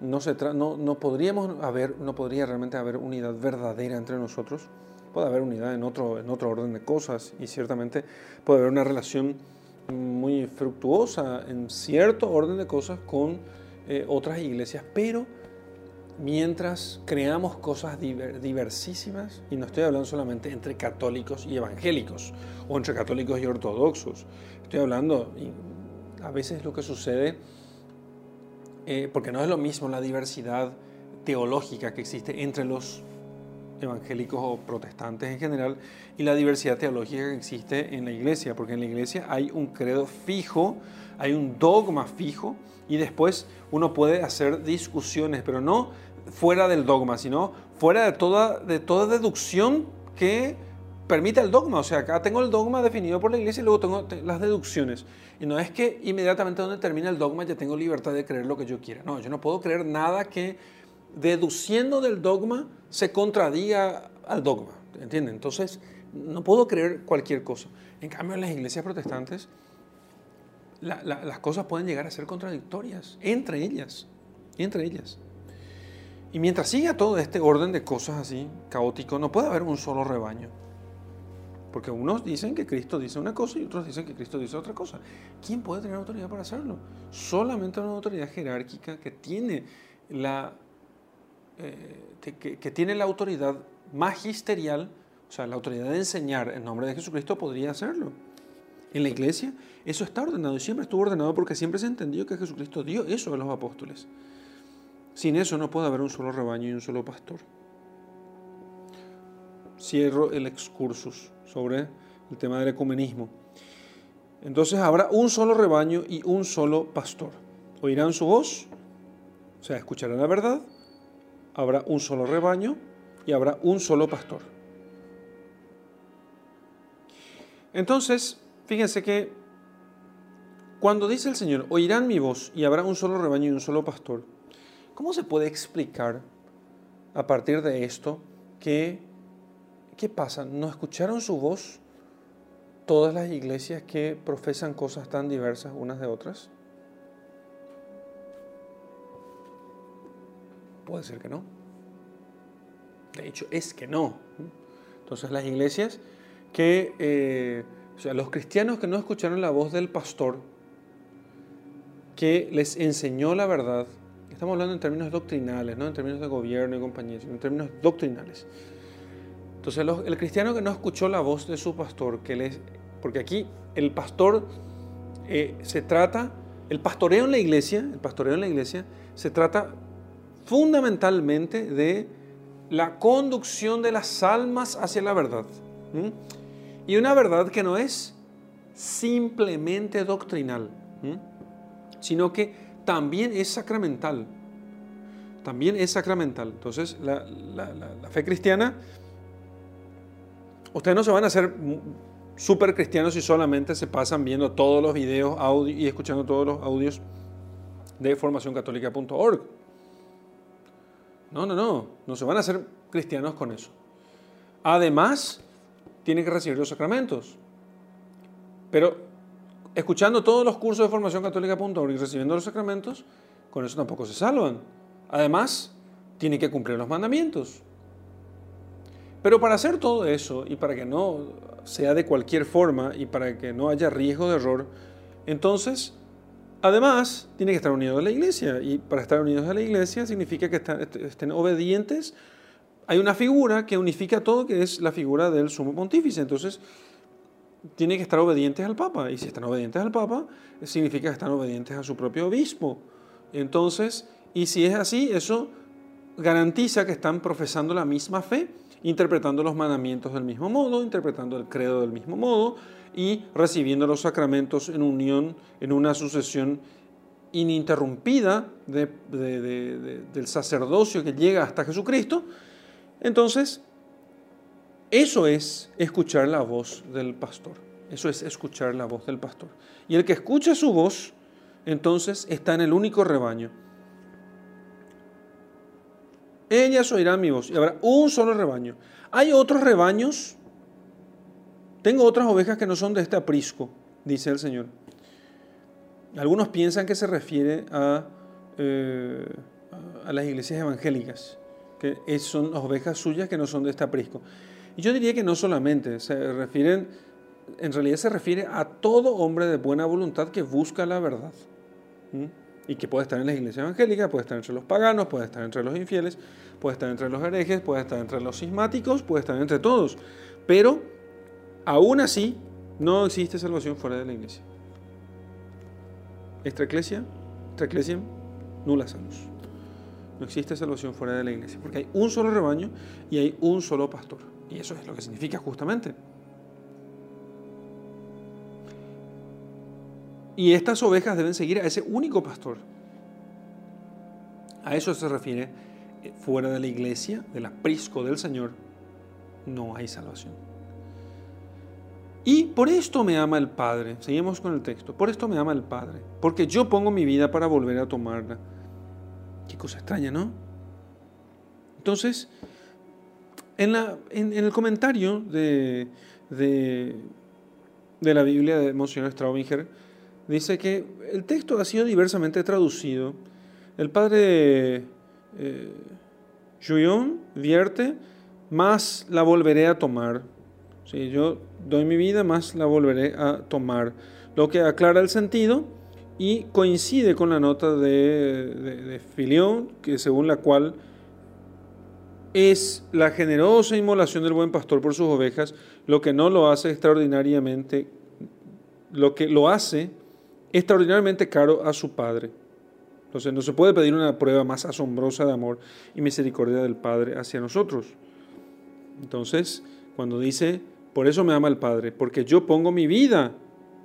no, se no, no, podríamos haber, no podría realmente haber unidad verdadera entre nosotros. Puede haber unidad en otro, en otro orden de cosas y ciertamente puede haber una relación muy fructuosa en cierto orden de cosas con eh, otras iglesias, pero mientras creamos cosas diversísimas, y no estoy hablando solamente entre católicos y evangélicos, o entre católicos y ortodoxos, estoy hablando, a veces lo que sucede eh, porque no es lo mismo la diversidad teológica que existe entre los evangélicos o protestantes en general y la diversidad teológica que existe en la iglesia, porque en la iglesia hay un credo fijo, hay un dogma fijo y después uno puede hacer discusiones, pero no fuera del dogma, sino fuera de toda, de toda deducción que permita el dogma. O sea, acá tengo el dogma definido por la iglesia y luego tengo las deducciones. Y no es que inmediatamente donde termina el dogma ya tengo libertad de creer lo que yo quiera. No, yo no puedo creer nada que deduciendo del dogma se contradiga al dogma. ¿Entienden? Entonces, no puedo creer cualquier cosa. En cambio, en las iglesias protestantes, las cosas pueden llegar a ser contradictorias entre ellas. Entre ellas. Y mientras siga todo este orden de cosas así, caótico, no puede haber un solo rebaño. Porque unos dicen que Cristo dice una cosa y otros dicen que Cristo dice otra cosa. ¿Quién puede tener autoridad para hacerlo? Solamente una autoridad jerárquica que tiene la, eh, que, tiene la autoridad magisterial, o sea, la autoridad de enseñar en nombre de Jesucristo podría hacerlo. En la iglesia eso está ordenado y siempre estuvo ordenado porque siempre se entendió que Jesucristo dio eso a los apóstoles. Sin eso no puede haber un solo rebaño y un solo pastor. Cierro el excursus sobre el tema del ecumenismo. Entonces habrá un solo rebaño y un solo pastor. Oirán su voz, o sea, escucharán la verdad, habrá un solo rebaño y habrá un solo pastor. Entonces, fíjense que cuando dice el Señor, oirán mi voz y habrá un solo rebaño y un solo pastor, ¿cómo se puede explicar a partir de esto que ¿qué pasa? ¿No escucharon su voz todas las iglesias que profesan cosas tan diversas unas de otras? Puede ser que no. De hecho, es que no. Entonces las iglesias que, eh, o sea, los cristianos que no escucharon la voz del pastor, que les enseñó la verdad, estamos hablando en términos doctrinales, no en términos de gobierno y compañía, sino en términos doctrinales entonces el cristiano que no escuchó la voz de su pastor, que porque aquí el pastor eh, se trata, el pastoreo en la iglesia, el pastoreo en la iglesia se trata fundamentalmente de la conducción de las almas hacia la verdad. Y una verdad que no es simplemente doctrinal, sino que también es sacramental. También es sacramental. Entonces, la fe cristiana Ustedes no se van a hacer súper cristianos si solamente se pasan viendo todos los videos audio, y escuchando todos los audios de formacioncatólica.org. No, no, no, no se van a hacer cristianos con eso. Además, tienen que recibir los sacramentos. Pero escuchando todos los cursos de formacioncatólica.org y recibiendo los sacramentos, con eso tampoco se salvan. Además, tienen que cumplir los mandamientos. Pero para hacer todo eso y para que no sea de cualquier forma y para que no haya riesgo de error, entonces, además, tiene que estar unidos a la iglesia. Y para estar unidos a la iglesia significa que estén obedientes. Hay una figura que unifica todo, que es la figura del sumo pontífice. Entonces, tiene que estar obedientes al Papa. Y si están obedientes al Papa, significa que están obedientes a su propio obispo. Entonces, y si es así, eso garantiza que están profesando la misma fe interpretando los mandamientos del mismo modo, interpretando el credo del mismo modo y recibiendo los sacramentos en unión, en una sucesión ininterrumpida del sacerdocio que llega hasta Jesucristo, entonces eso es escuchar la voz del pastor. Eso es escuchar la voz del pastor. Y el que escucha su voz, entonces está en el único rebaño ellas oirán mi voz y habrá un solo rebaño. Hay otros rebaños. Tengo otras ovejas que no son de este aprisco, dice el Señor. Algunos piensan que se refiere a, eh, a las iglesias evangélicas, que son ovejas suyas que no son de este aprisco. Y yo diría que no solamente, se refieren, en realidad se refiere a todo hombre de buena voluntad que busca la verdad y que puede estar en la iglesia evangélica, puede estar entre los paganos, puede estar entre los infieles, puede estar entre los herejes, puede estar entre los sismáticos, puede estar entre todos. Pero aún así no existe salvación fuera de la iglesia. Extra nula salus. No existe salvación fuera de la iglesia, porque hay un solo rebaño y hay un solo pastor. Y eso es lo que significa justamente Y estas ovejas deben seguir a ese único pastor. A eso se refiere eh, fuera de la iglesia, del aprisco del Señor. no hay salvación. Y por esto me ama el Padre. Seguimos con el texto. Por esto me ama el Padre. Porque yo pongo mi vida para volver a tomarla. Qué cosa extraña, ¿no? Entonces, en, el comentario de, de, la Biblia de Monseñor Straubinger, dice que el texto ha sido diversamente traducido. El padre eh, vierte, más la volveré a tomar. Si yo doy mi vida, más la volveré a tomar. Lo que aclara el sentido y coincide con la nota de, de, Filión, que según la cual es la generosa inmolación del buen pastor por sus ovejas lo que no lo hace extraordinariamente, lo que lo hace extraordinariamente caro a su Padre. Entonces no se puede pedir una prueba más asombrosa de amor y misericordia del Padre hacia nosotros. Entonces, cuando dice, por eso me ama el Padre, porque yo pongo mi vida,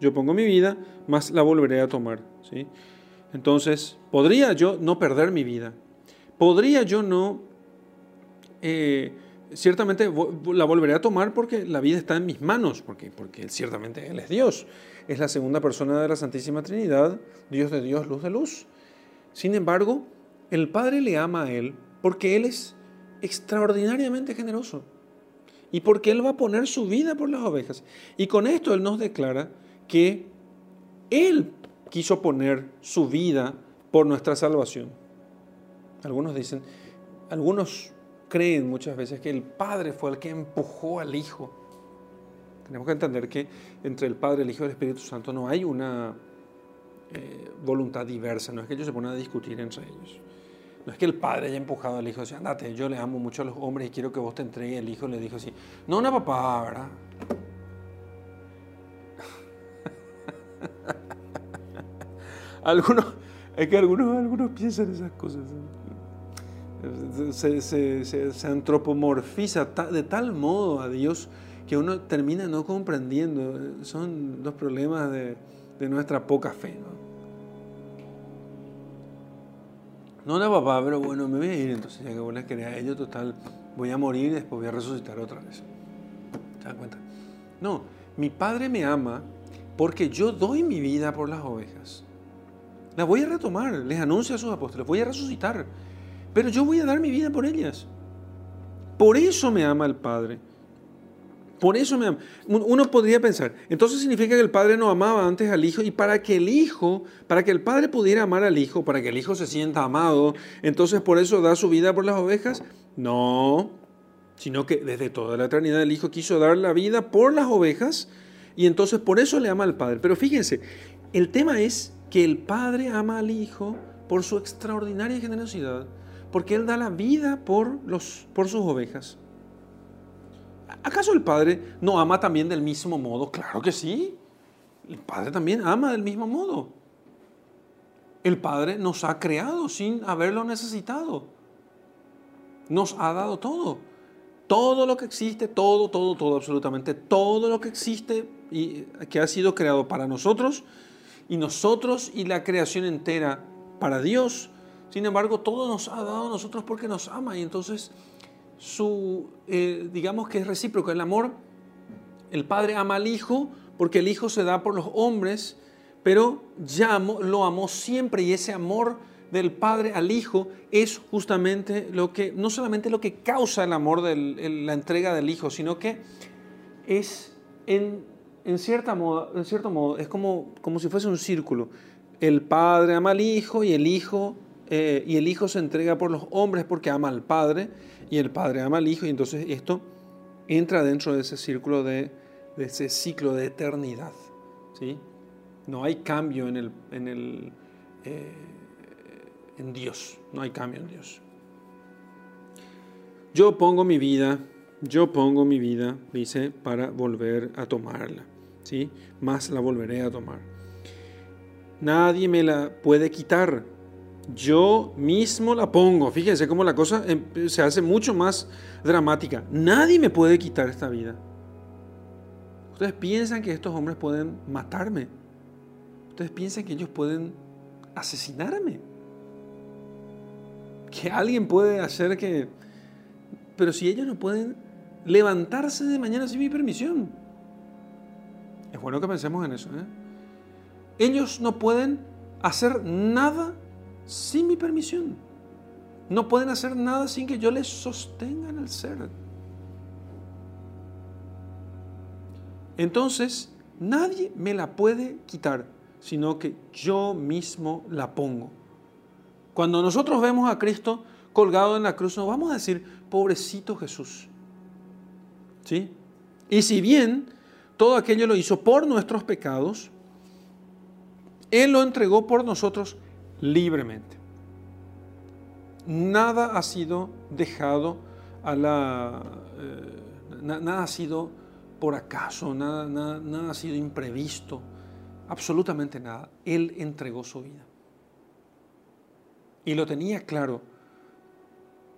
yo pongo mi vida, más la volveré a tomar. ¿sí? Entonces, ¿podría yo no perder mi vida? ¿Podría yo no... Eh, ciertamente la volveré a tomar porque la vida está en mis manos, porque, porque ciertamente Él es Dios. Es la segunda persona de la Santísima Trinidad, Dios de Dios, luz de luz. Sin embargo, el Padre le ama a Él porque Él es extraordinariamente generoso y porque Él va a poner su vida por las ovejas. Y con esto Él nos declara que Él quiso poner su vida por nuestra salvación. Algunos dicen, algunos creen muchas veces que el Padre fue el que empujó al Hijo. Tenemos que entender que entre el Padre, el Hijo y el Espíritu Santo no hay una eh, voluntad diversa, no es que ellos se ponen a discutir entre ellos. No es que el padre haya empujado al hijo y decía, andate, yo le amo mucho a los hombres y quiero que vos te entregues. El hijo le dijo así, no, una papá, ¿verdad? algunos, es que algunos, algunos piensan esas cosas. Se, se, se, antropomorfiza de tal modo a Dios que uno termina no comprendiendo. Son los problemas de, nuestra poca fe. ¿no? No la papá, pero bueno, me voy a ir entonces, ya que vos les querés a ellos, total, voy a morir y después voy a resucitar otra vez. ¿Se dan cuenta? No, mi padre me ama porque yo doy mi vida por las ovejas. Las voy a retomar, les anuncio a sus apóstoles, voy a resucitar, pero yo voy a dar mi vida por ellas. Por eso me ama el Padre. Por eso me ama. Uno podría pensar, entonces significa que el padre no amaba antes al hijo y para que el hijo, para que el padre pudiera amar al hijo, para que el hijo se sienta amado, entonces por eso da su vida por las ovejas. No, sino que desde toda la eternidad el hijo quiso dar la vida por las ovejas y entonces por eso le ama al padre. Pero fíjense, el tema es que el padre ama al hijo por su extraordinaria generosidad, porque él da la vida por, los, por sus ovejas. ¿Acaso el Padre no ama también del mismo modo? Claro que sí. El Padre también ama del mismo modo. El Padre nos ha creado sin haberlo necesitado. Nos ha dado todo. Todo lo que existe, todo, todo, todo, absolutamente todo lo que existe y que ha sido creado para nosotros y nosotros y la creación entera para Dios. Sin embargo, todo nos ha dado a nosotros porque nos ama y entonces su, eh, digamos que es recíproco, el amor, el padre ama al hijo porque el hijo se da por los hombres, pero ya lo amó siempre y ese amor del padre al hijo es justamente lo que, no solamente lo que causa el amor de la entrega del hijo, sino que es en, en, cierta en cierto modo, es como, como si fuese un círculo. El padre ama al hijo y el hijo, eh, y el hijo se entrega por los hombres porque ama al padre y el Padre ama al Hijo y entonces esto entra dentro de ese círculo de, ese ciclo de eternidad. ¿sí? No hay cambio en, el, eh, en Dios, no hay cambio en Dios. Yo pongo mi vida, yo pongo mi vida, dice, para volver a tomarla. ¿sí? Más la volveré a tomar. Nadie me la puede quitar yo mismo la pongo. Fíjense cómo la cosa em, se hace mucho más dramática. Nadie me puede quitar esta vida. Ustedes piensan que estos hombres pueden matarme. Ustedes piensan que ellos pueden asesinarme. Que alguien puede hacer que... Pero si ellos no pueden levantarse de mañana sin mi permisión. Es bueno que pensemos en eso. ¿eh? Ellos no pueden hacer nada sin mi permisión. No pueden hacer nada sin que yo les sostenga en el ser. Entonces, nadie me la puede quitar, sino que yo mismo la pongo. Cuando nosotros vemos a Cristo colgado en la cruz, nos vamos a decir, pobrecito Jesús. ¿Sí? Y si bien todo aquello lo hizo por nuestros pecados, Él lo entregó por nosotros libremente. Nada ha sido dejado a la... Eh, nada ha sido por acaso, nada, nada, ha sido imprevisto, absolutamente nada. Él entregó su vida. Y lo tenía claro.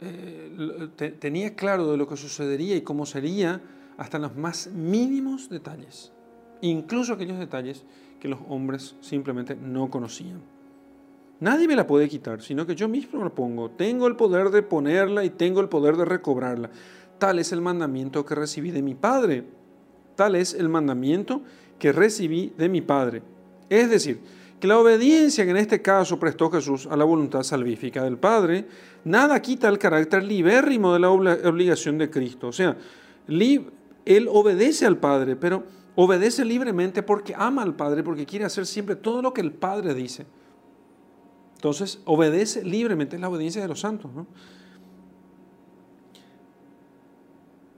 Eh, tenía claro de lo que sucedería y cómo sería hasta los más mínimos detalles, incluso aquellos detalles que los hombres simplemente no conocían. Nadie me la puede quitar, sino que yo mismo la pongo. Tengo el poder de ponerla y tengo el poder de recobrarla. Tal es el mandamiento que recibí de mi Padre. Tal es el mandamiento que recibí de mi Padre. Es decir, que la obediencia que en este caso prestó Jesús a la voluntad salvífica del Padre, nada quita el carácter libérrimo de la obligación de Cristo. O sea, Él obedece al Padre, pero obedece libremente porque ama al Padre, porque quiere hacer siempre todo lo que el Padre dice. Entonces, obedece libremente, es la obediencia de los santos.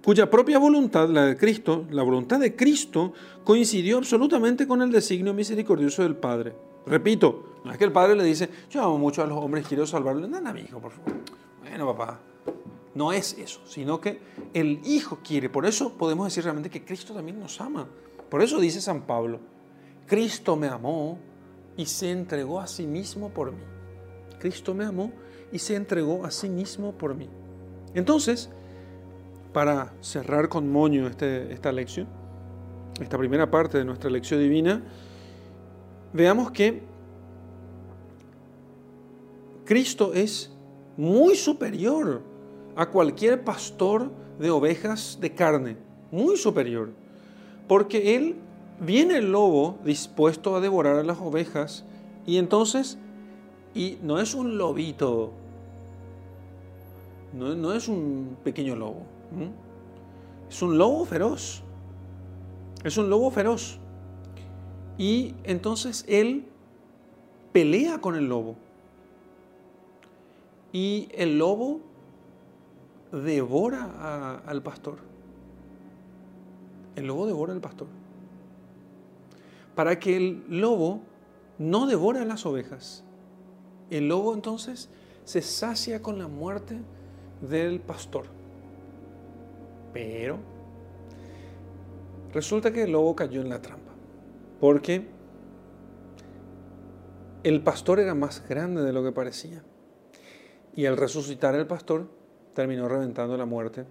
cuya propia voluntad, la de Cristo, la voluntad de Cristo, coincidió absolutamente con el designio misericordioso del Padre. Repito, no es que el Padre le dice, yo amo mucho a los hombres, quiero salvarlos. No, no, mi hijo, por favor. Bueno, papá, no es eso, sino que el Hijo quiere. Por eso podemos decir realmente que Cristo también nos ama. Por eso dice San Pablo, Cristo me amó y se entregó a sí mismo por mí. Cristo me amó y se entregó a sí mismo por mí. Entonces, para cerrar con moño este, esta lección, esta primera parte de nuestra lección divina, veamos que Cristo es muy superior a cualquier pastor de ovejas de carne, muy superior, porque Él viene el lobo dispuesto a devorar a las ovejas y entonces, y no es un lobito, no, no es un pequeño lobo, es un lobo feroz. Es un lobo feroz. Y entonces él pelea con el lobo. Y el lobo devora al pastor. El lobo devora al pastor. Para que el lobo no devore a las ovejas. El lobo entonces se sacia con la muerte del pastor. Pero resulta que el lobo cayó en la trampa, porque el pastor era más grande de lo que parecía. Y al resucitar el pastor, terminó reventando la muerte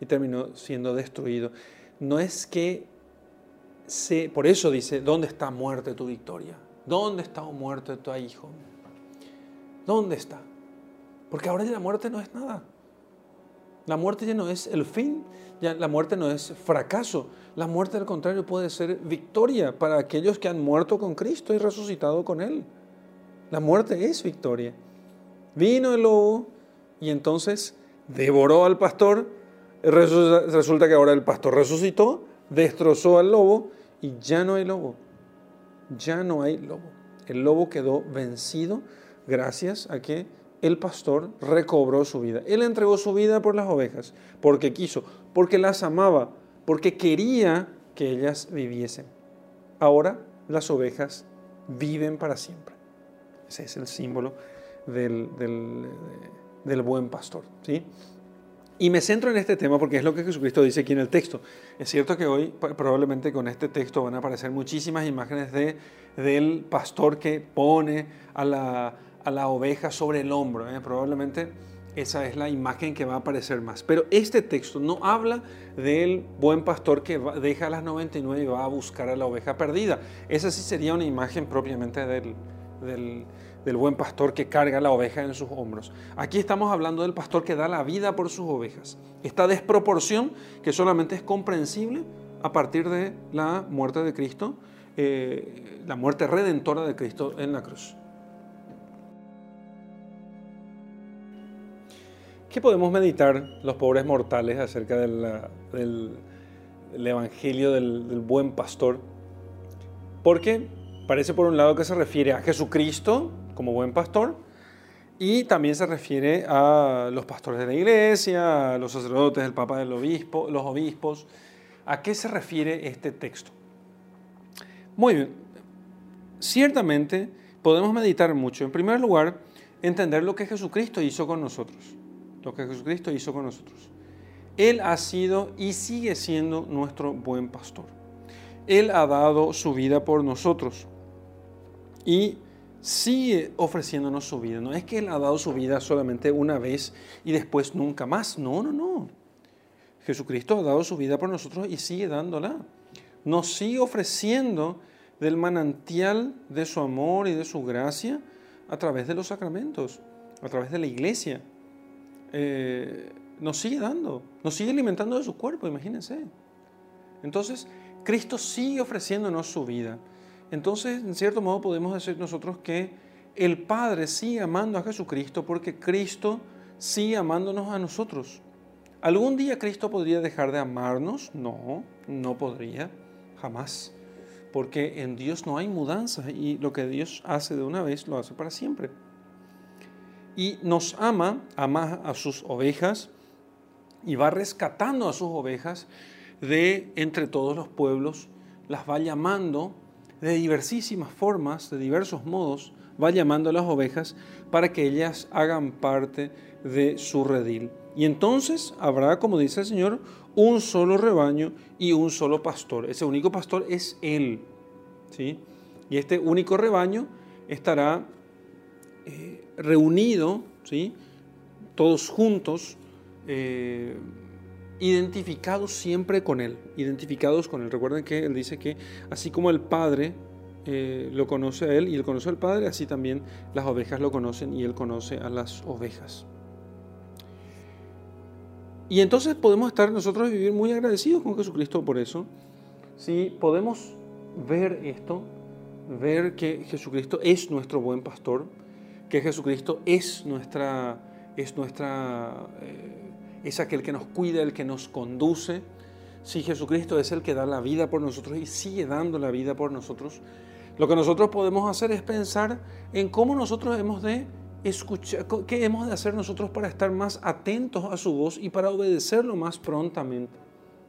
y terminó siendo destruido. No es que se, por eso dice, ¿dónde está muerte tu victoria? ¿Dónde está muerte tu hijo? ¿Dónde está? Porque ahora ya la muerte no es nada. La muerte ya no es el fin, ya la muerte no es fracaso. La muerte, al contrario, puede ser victoria para aquellos que han muerto con Cristo y resucitado con Él. La muerte es victoria. Vino el lobo y entonces devoró al pastor. Resulta que ahora el pastor resucitó, destrozó al lobo y ya no hay lobo. Ya no hay lobo. El lobo quedó vencido gracias a que el pastor recobró su vida. Él entregó su vida por las ovejas, porque quiso, porque las amaba, porque quería que ellas viviesen. Ahora las ovejas viven para siempre. Ese es el símbolo del, del, buen pastor. ¿sí? Y me centro en este tema porque es lo que Jesucristo dice aquí en el texto. Es cierto que hoy probablemente con este texto van a aparecer muchísimas imágenes de, del pastor que pone a la, a la oveja sobre el hombro. ¿eh? Probablemente esa es la imagen que va a aparecer más. Pero este texto no habla del buen pastor que deja a las 99 y va a buscar a la oveja perdida. Esa sí sería una imagen propiamente del, del, del buen pastor que carga la oveja en sus hombros. Aquí estamos hablando del pastor que da la vida por sus ovejas. Esta desproporción que solamente es comprensible a partir de la muerte de Cristo, eh, la muerte redentora de Cristo en la cruz. ¿Qué podemos meditar los pobres mortales acerca del, Evangelio del, del buen pastor? Porque parece por un lado que se refiere a Jesucristo como buen pastor y también se refiere a los pastores de la iglesia, a los sacerdotes, el papa del obispo, los obispos. ¿A qué se refiere este texto? Muy bien, ciertamente podemos meditar mucho. En primer lugar, entender lo que Jesucristo hizo con nosotros. Lo que Jesucristo hizo con nosotros. Él ha sido y sigue siendo nuestro buen pastor. Él ha dado su vida por nosotros. Y sigue ofreciéndonos su vida. No es que Él ha dado su vida solamente una vez y después nunca más. No, no, no. Jesucristo ha dado su vida por nosotros y sigue dándola. Nos sigue ofreciendo del manantial de su amor y de su gracia a través de los sacramentos, a través de la iglesia. Eh, nos sigue dando, nos sigue alimentando de su cuerpo, imagínense. Entonces, Cristo sigue ofreciéndonos su vida. Entonces, en cierto modo, podemos decir nosotros que el Padre sigue amando a Jesucristo porque Cristo sigue amándonos a nosotros. ¿Algún día Cristo podría dejar de amarnos? No, no podría, jamás. Porque en Dios no hay mudanza y lo que Dios hace de una vez lo hace para siempre. Y nos ama, ama a sus ovejas y va rescatando a sus ovejas de entre todos los pueblos, las va llamando de diversísimas formas, de diversos modos, va llamando a las ovejas para que ellas hagan parte de su redil. Y entonces habrá, como dice el Señor, un solo rebaño y un solo pastor. Ese único pastor es Él. ¿sí? Y este único rebaño estará eh, reunido, ¿sí? todos juntos, eh, identificados siempre con Él, identificados con Él. Recuerden que Él dice que así como el Padre eh, lo conoce a Él y Él conoce al Padre, así también las ovejas lo conocen y Él conoce a las ovejas. Y entonces podemos estar nosotros vivir muy agradecidos con Jesucristo por eso. Si podemos ver esto, ver que Jesucristo es nuestro buen pastor, que Jesucristo es nuestra, es nuestra eh, es aquel que nos cuida, el que nos conduce. Si Jesucristo es el que da la vida por nosotros y sigue dando la vida por nosotros, lo que nosotros podemos hacer es pensar en cómo nosotros hemos de escuchar, qué hemos de hacer nosotros para estar más atentos a su voz y para obedecerlo más prontamente.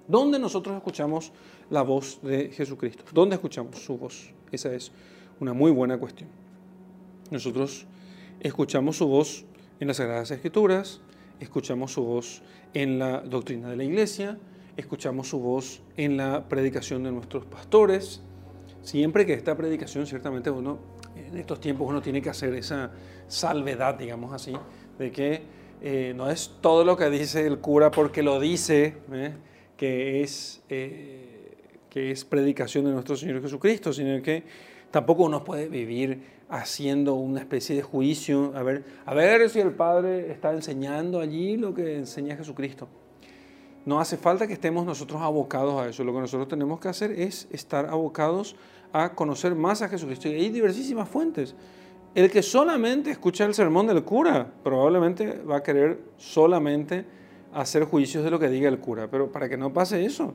¿Dónde nosotros escuchamos la voz de Jesucristo? ¿Dónde escuchamos su voz? Esa es una muy buena cuestión. Nosotros escuchamos su voz en las Sagradas Escrituras, escuchamos su voz en la doctrina de la iglesia, escuchamos su voz en la predicación de nuestros pastores. Siempre que esta predicación, ciertamente uno, en estos tiempos uno tiene que hacer esa salvedad, digamos así, de que eh, no es todo lo que dice el cura porque lo dice, ¿eh? que, es, eh, que es predicación de nuestro Señor Jesucristo, sino que tampoco uno puede vivir haciendo una especie de juicio, a ver, a ver si el Padre está enseñando allí lo que enseña Jesucristo. No hace falta que estemos nosotros abocados a eso. Lo que nosotros tenemos que hacer es estar abocados a conocer más a Jesucristo. Y hay diversísimas fuentes. El que solamente escucha el sermón del cura probablemente va a querer solamente hacer juicios de lo que diga el cura. Pero para que no pase eso,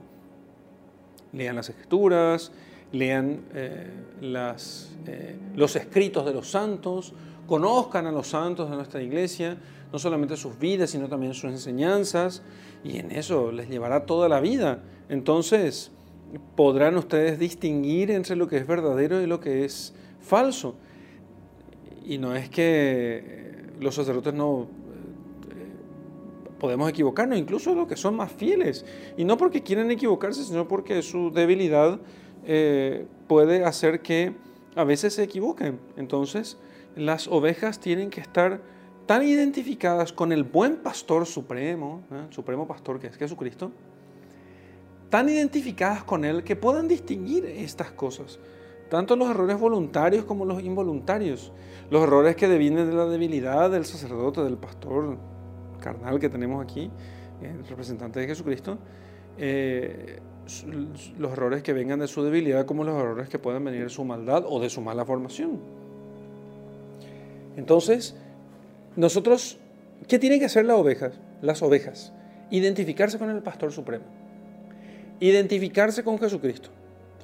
lean las escrituras, lean eh, eh, los escritos de los santos, conozcan a los santos de nuestra iglesia, no solamente sus vidas, sino también sus enseñanzas, y en eso les llevará toda la vida. Entonces podrán ustedes distinguir entre lo que es verdadero y lo que es falso. Y no es que los sacerdotes no eh, podemos equivocarnos, incluso los que son más fieles, y no porque quieren equivocarse, sino porque su debilidad eh, puede hacer que a veces se equivoquen. Entonces, las ovejas tienen que estar tan identificadas con el buen pastor supremo, ¿eh? supremo pastor que es Jesucristo, tan identificadas con Él que puedan distinguir estas cosas. tanto los errores voluntarios como los involuntarios, los errores que devienen de la debilidad del sacerdote, del pastor carnal que tenemos aquí, el representante de Jesucristo, eh, los errores que vengan de su debilidad como los errores que puedan venir de su maldad o de su mala formación. Entonces, nosotros, ¿qué tienen que hacer las ovejas? Las ovejas, identificarse con el pastor supremo, identificarse con Jesucristo,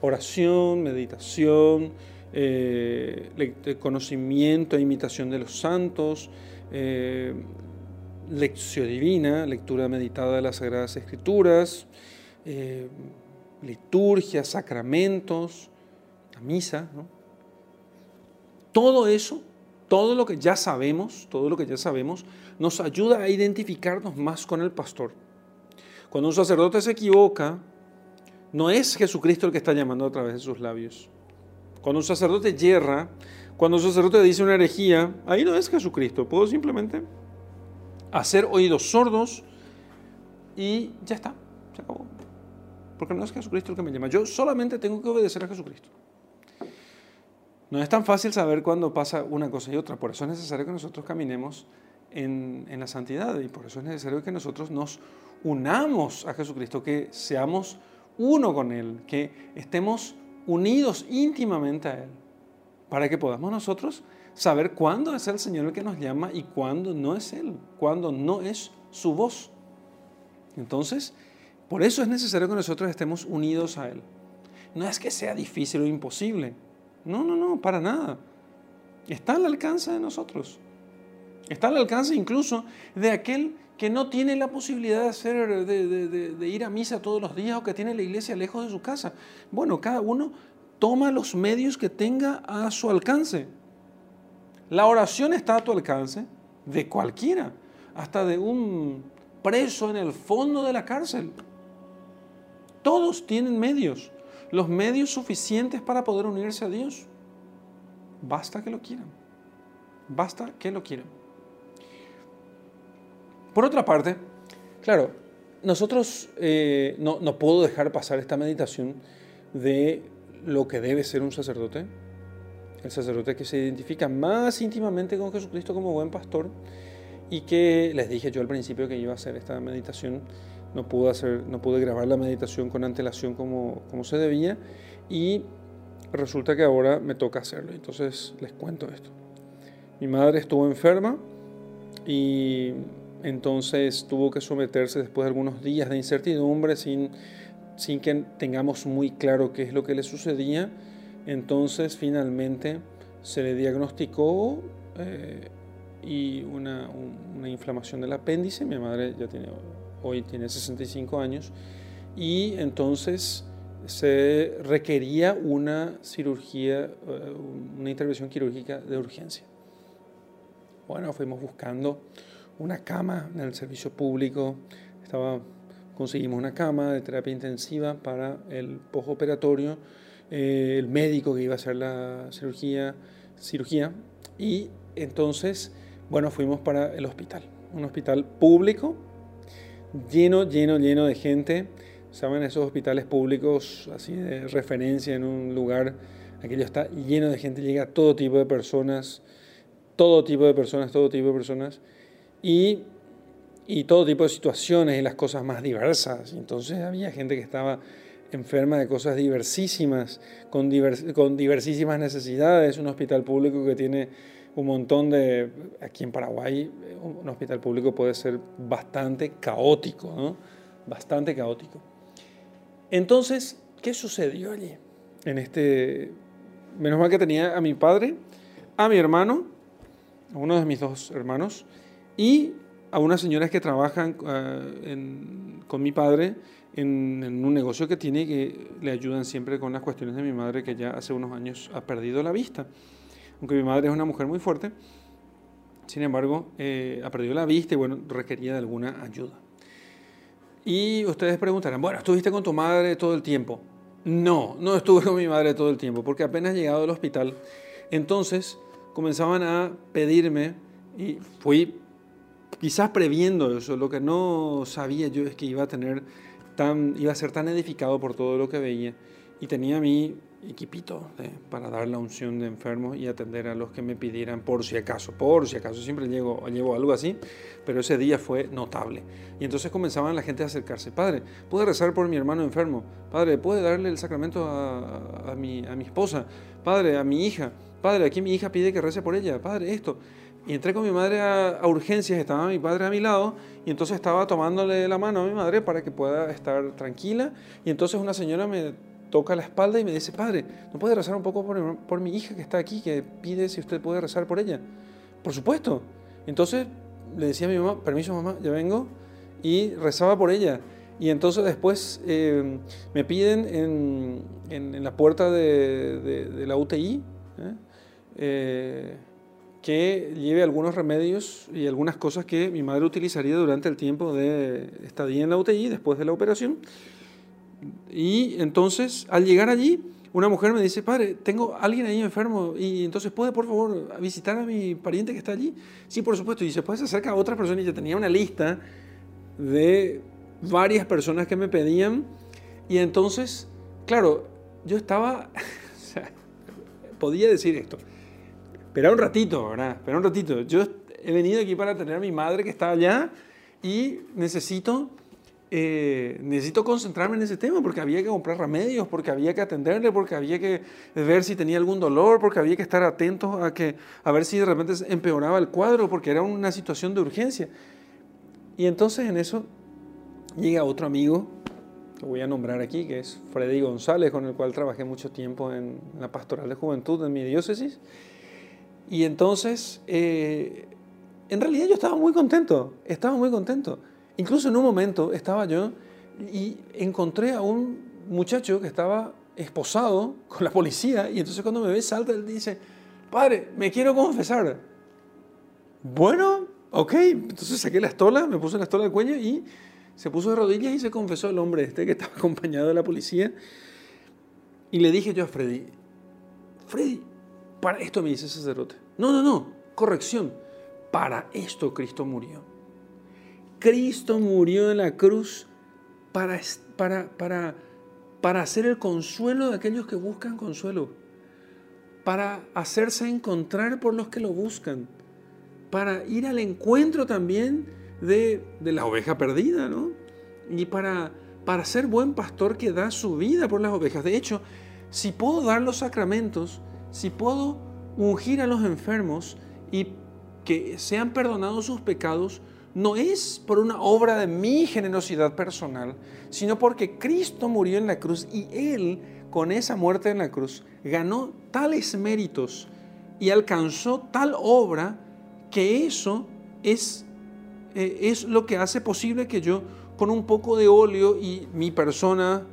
oración, meditación, eh, conocimiento e imitación de los santos, eh, lección divina, lectura meditada de las Sagradas Escrituras, eh, liturgia, sacramentos, la misa, todo eso, todo lo que ya sabemos, todo lo que ya sabemos, nos ayuda a identificarnos más con el pastor. Cuando un sacerdote se equivoca, no es Jesucristo el que está llamando a través de sus labios. Cuando un sacerdote yerra, cuando un sacerdote dice una herejía, ahí no es Jesucristo. Puedo simplemente hacer oídos sordos y ya está, se acabó porque no es Jesucristo el que me llama. Yo solamente tengo que obedecer a Jesucristo. No es tan fácil saber cuándo pasa una cosa y otra. Por eso es necesario que nosotros caminemos en, la santidad y por eso es necesario que nosotros nos unamos a Jesucristo, que seamos uno con Él, que estemos unidos íntimamente a Él, para que podamos nosotros saber cuándo es el Señor el que nos llama y cuándo no es Él, cuándo no es su voz. Entonces, por eso es necesario que nosotros estemos unidos a Él. No es que sea difícil o imposible. No, no, no, para nada. Está al alcance de nosotros. Está al alcance incluso de aquel que no tiene la posibilidad de, hacer, de, ir a misa todos los días o que tiene la iglesia lejos de su casa. Bueno, cada uno toma los medios que tenga a su alcance. La oración está a tu alcance de cualquiera, hasta de un preso en el fondo de la cárcel. Todos tienen medios, los medios suficientes para poder unirse a Dios. Basta que lo quieran. Basta que lo quieran. Por otra parte, claro, nosotros eh, no, no puedo dejar pasar esta meditación de lo que debe ser un sacerdote. El sacerdote que se identifica más íntimamente con Jesucristo como buen pastor y que les dije yo al principio que iba a hacer esta meditación no pude, hacer, no pude grabar la meditación con antelación como, como se debía y resulta que ahora me toca hacerlo. Entonces les cuento esto. Mi madre estuvo enferma y entonces tuvo que someterse después de algunos días de incertidumbre sin, sin que tengamos muy claro qué es lo que le sucedía. Entonces finalmente se le diagnosticó eh, y una, una inflamación del apéndice. Mi madre ya tiene hoy tiene 65 años, y entonces se requería una cirugía, eh, una intervención quirúrgica de urgencia. Bueno, fuimos buscando una cama en el servicio público, estaba, conseguimos una cama de terapia intensiva para el postoperatorio, eh, el médico que iba a hacer la cirugía, cirugía, y entonces, bueno, fuimos para el hospital, un hospital público lleno, lleno, lleno de gente. Saben, esos hospitales públicos así de referencia en un lugar, aquello está lleno de gente, llega todo tipo de personas, todo tipo de personas, todo tipo de personas, y, y todo tipo de situaciones y las cosas más diversas. Entonces había gente que estaba enferma de cosas diversísimas, con, con diversísimas necesidades, un hospital público que tiene un montón de... Aquí en Paraguay un hospital público puede ser bastante caótico, ¿no? Bastante caótico. Entonces, ¿qué sucedió allí? En este... Menos mal que tenía a mi padre, a mi hermano, a uno de mis dos hermanos, y a unas señoras que trabajan eh, con mi padre en, en, un negocio que tiene que le ayudan siempre con las cuestiones de mi madre que ya hace unos años ha perdido la vista aunque mi madre es una mujer muy fuerte, sin embargo, eh, ha perdido la vista y bueno, requería de alguna ayuda. Y ustedes preguntarán, bueno, ¿estuviste con tu madre todo el tiempo? No, no estuve con mi madre todo el tiempo, porque apenas llegado al hospital, entonces comenzaban a pedirme, y fui quizás previendo eso, lo que no sabía yo es que iba a tener tan, iba a ser tan edificado por todo lo que veía, y tenía a mí equipito para dar la unción de enfermos y atender a los que me pidieran por si acaso, por si acaso, siempre llevo, llevo algo así, pero ese día fue notable. Y entonces comenzaban la gente a acercarse, Padre, ¿puede rezar por mi hermano enfermo? Padre, ¿puede darle el sacramento a, mi, a esposa? Padre, a mi hija. Padre, aquí mi hija pide que rece por ella. Padre, esto. Entré con mi madre a, urgencias, estaba mi padre a mi lado y entonces estaba tomándole la mano a mi madre para que pueda estar tranquila. Y entonces una señora me toca la espalda y me dice, padre, ¿no puede rezar un poco por, mi hija que está aquí, que pide si usted puede rezar por ella? Por supuesto. Entonces le decía a mi mamá, permiso mamá, ya vengo, y rezaba por ella. Y entonces después eh, me piden en, la puerta de, la UTI ¿eh? Eh, que lleve algunos remedios y algunas cosas que mi madre utilizaría durante el tiempo de estadía en la UTI después de la operación. Y entonces, al llegar allí, una mujer me dice, padre, tengo alguien ahí enfermo y entonces puede por favor visitar a mi pariente que está allí. Sí, por supuesto. Y se puede acercar a otra persona y ya tenía una lista de varias personas que me pedían. Y entonces, claro, yo estaba, podía decir esto. Espera un ratito, ¿verdad? Espera un ratito. Yo he venido aquí para tener a mi madre que está allá y necesito eh, necesito concentrarme en ese tema porque había que comprar remedios, porque había que atenderle, porque había que ver si tenía algún dolor, porque había que estar atentos a, que, a ver si de repente empeoraba el cuadro, porque era una situación de urgencia. Y entonces en eso llega otro amigo, que voy a nombrar aquí, que es Freddy González, con el cual trabajé mucho tiempo en la pastoral de juventud en mi diócesis. Y entonces, eh, en realidad yo estaba muy contento, estaba muy contento Incluso en un momento estaba yo y encontré a un muchacho que estaba esposado con la policía y entonces cuando me ve salta y dice, padre, me quiero confesar. Bueno, ok, entonces saqué la estola, me puse la estola al cuello y se puso de rodillas y se confesó el hombre este que estaba acompañado de la policía. Y le dije yo a Freddy, Freddy, para esto me dice sacerdote. No, no, no, corrección, para esto Cristo murió. Cristo murió en la cruz para, para, para, para hacer el consuelo de aquellos que buscan consuelo, para hacerse encontrar por los que lo buscan, para ir al encuentro también de, la oveja perdida, ¿no? Y para, para ser buen pastor que da su vida por las ovejas. De hecho, si puedo dar los sacramentos, si puedo ungir a los enfermos y que sean perdonados sus pecados, no es por una obra de mi generosidad personal, sino porque Cristo murió en la cruz y Él, con esa muerte en la cruz, ganó tales méritos y alcanzó tal obra que eso es, eh, es lo que hace posible que yo, con un poco de óleo y mi persona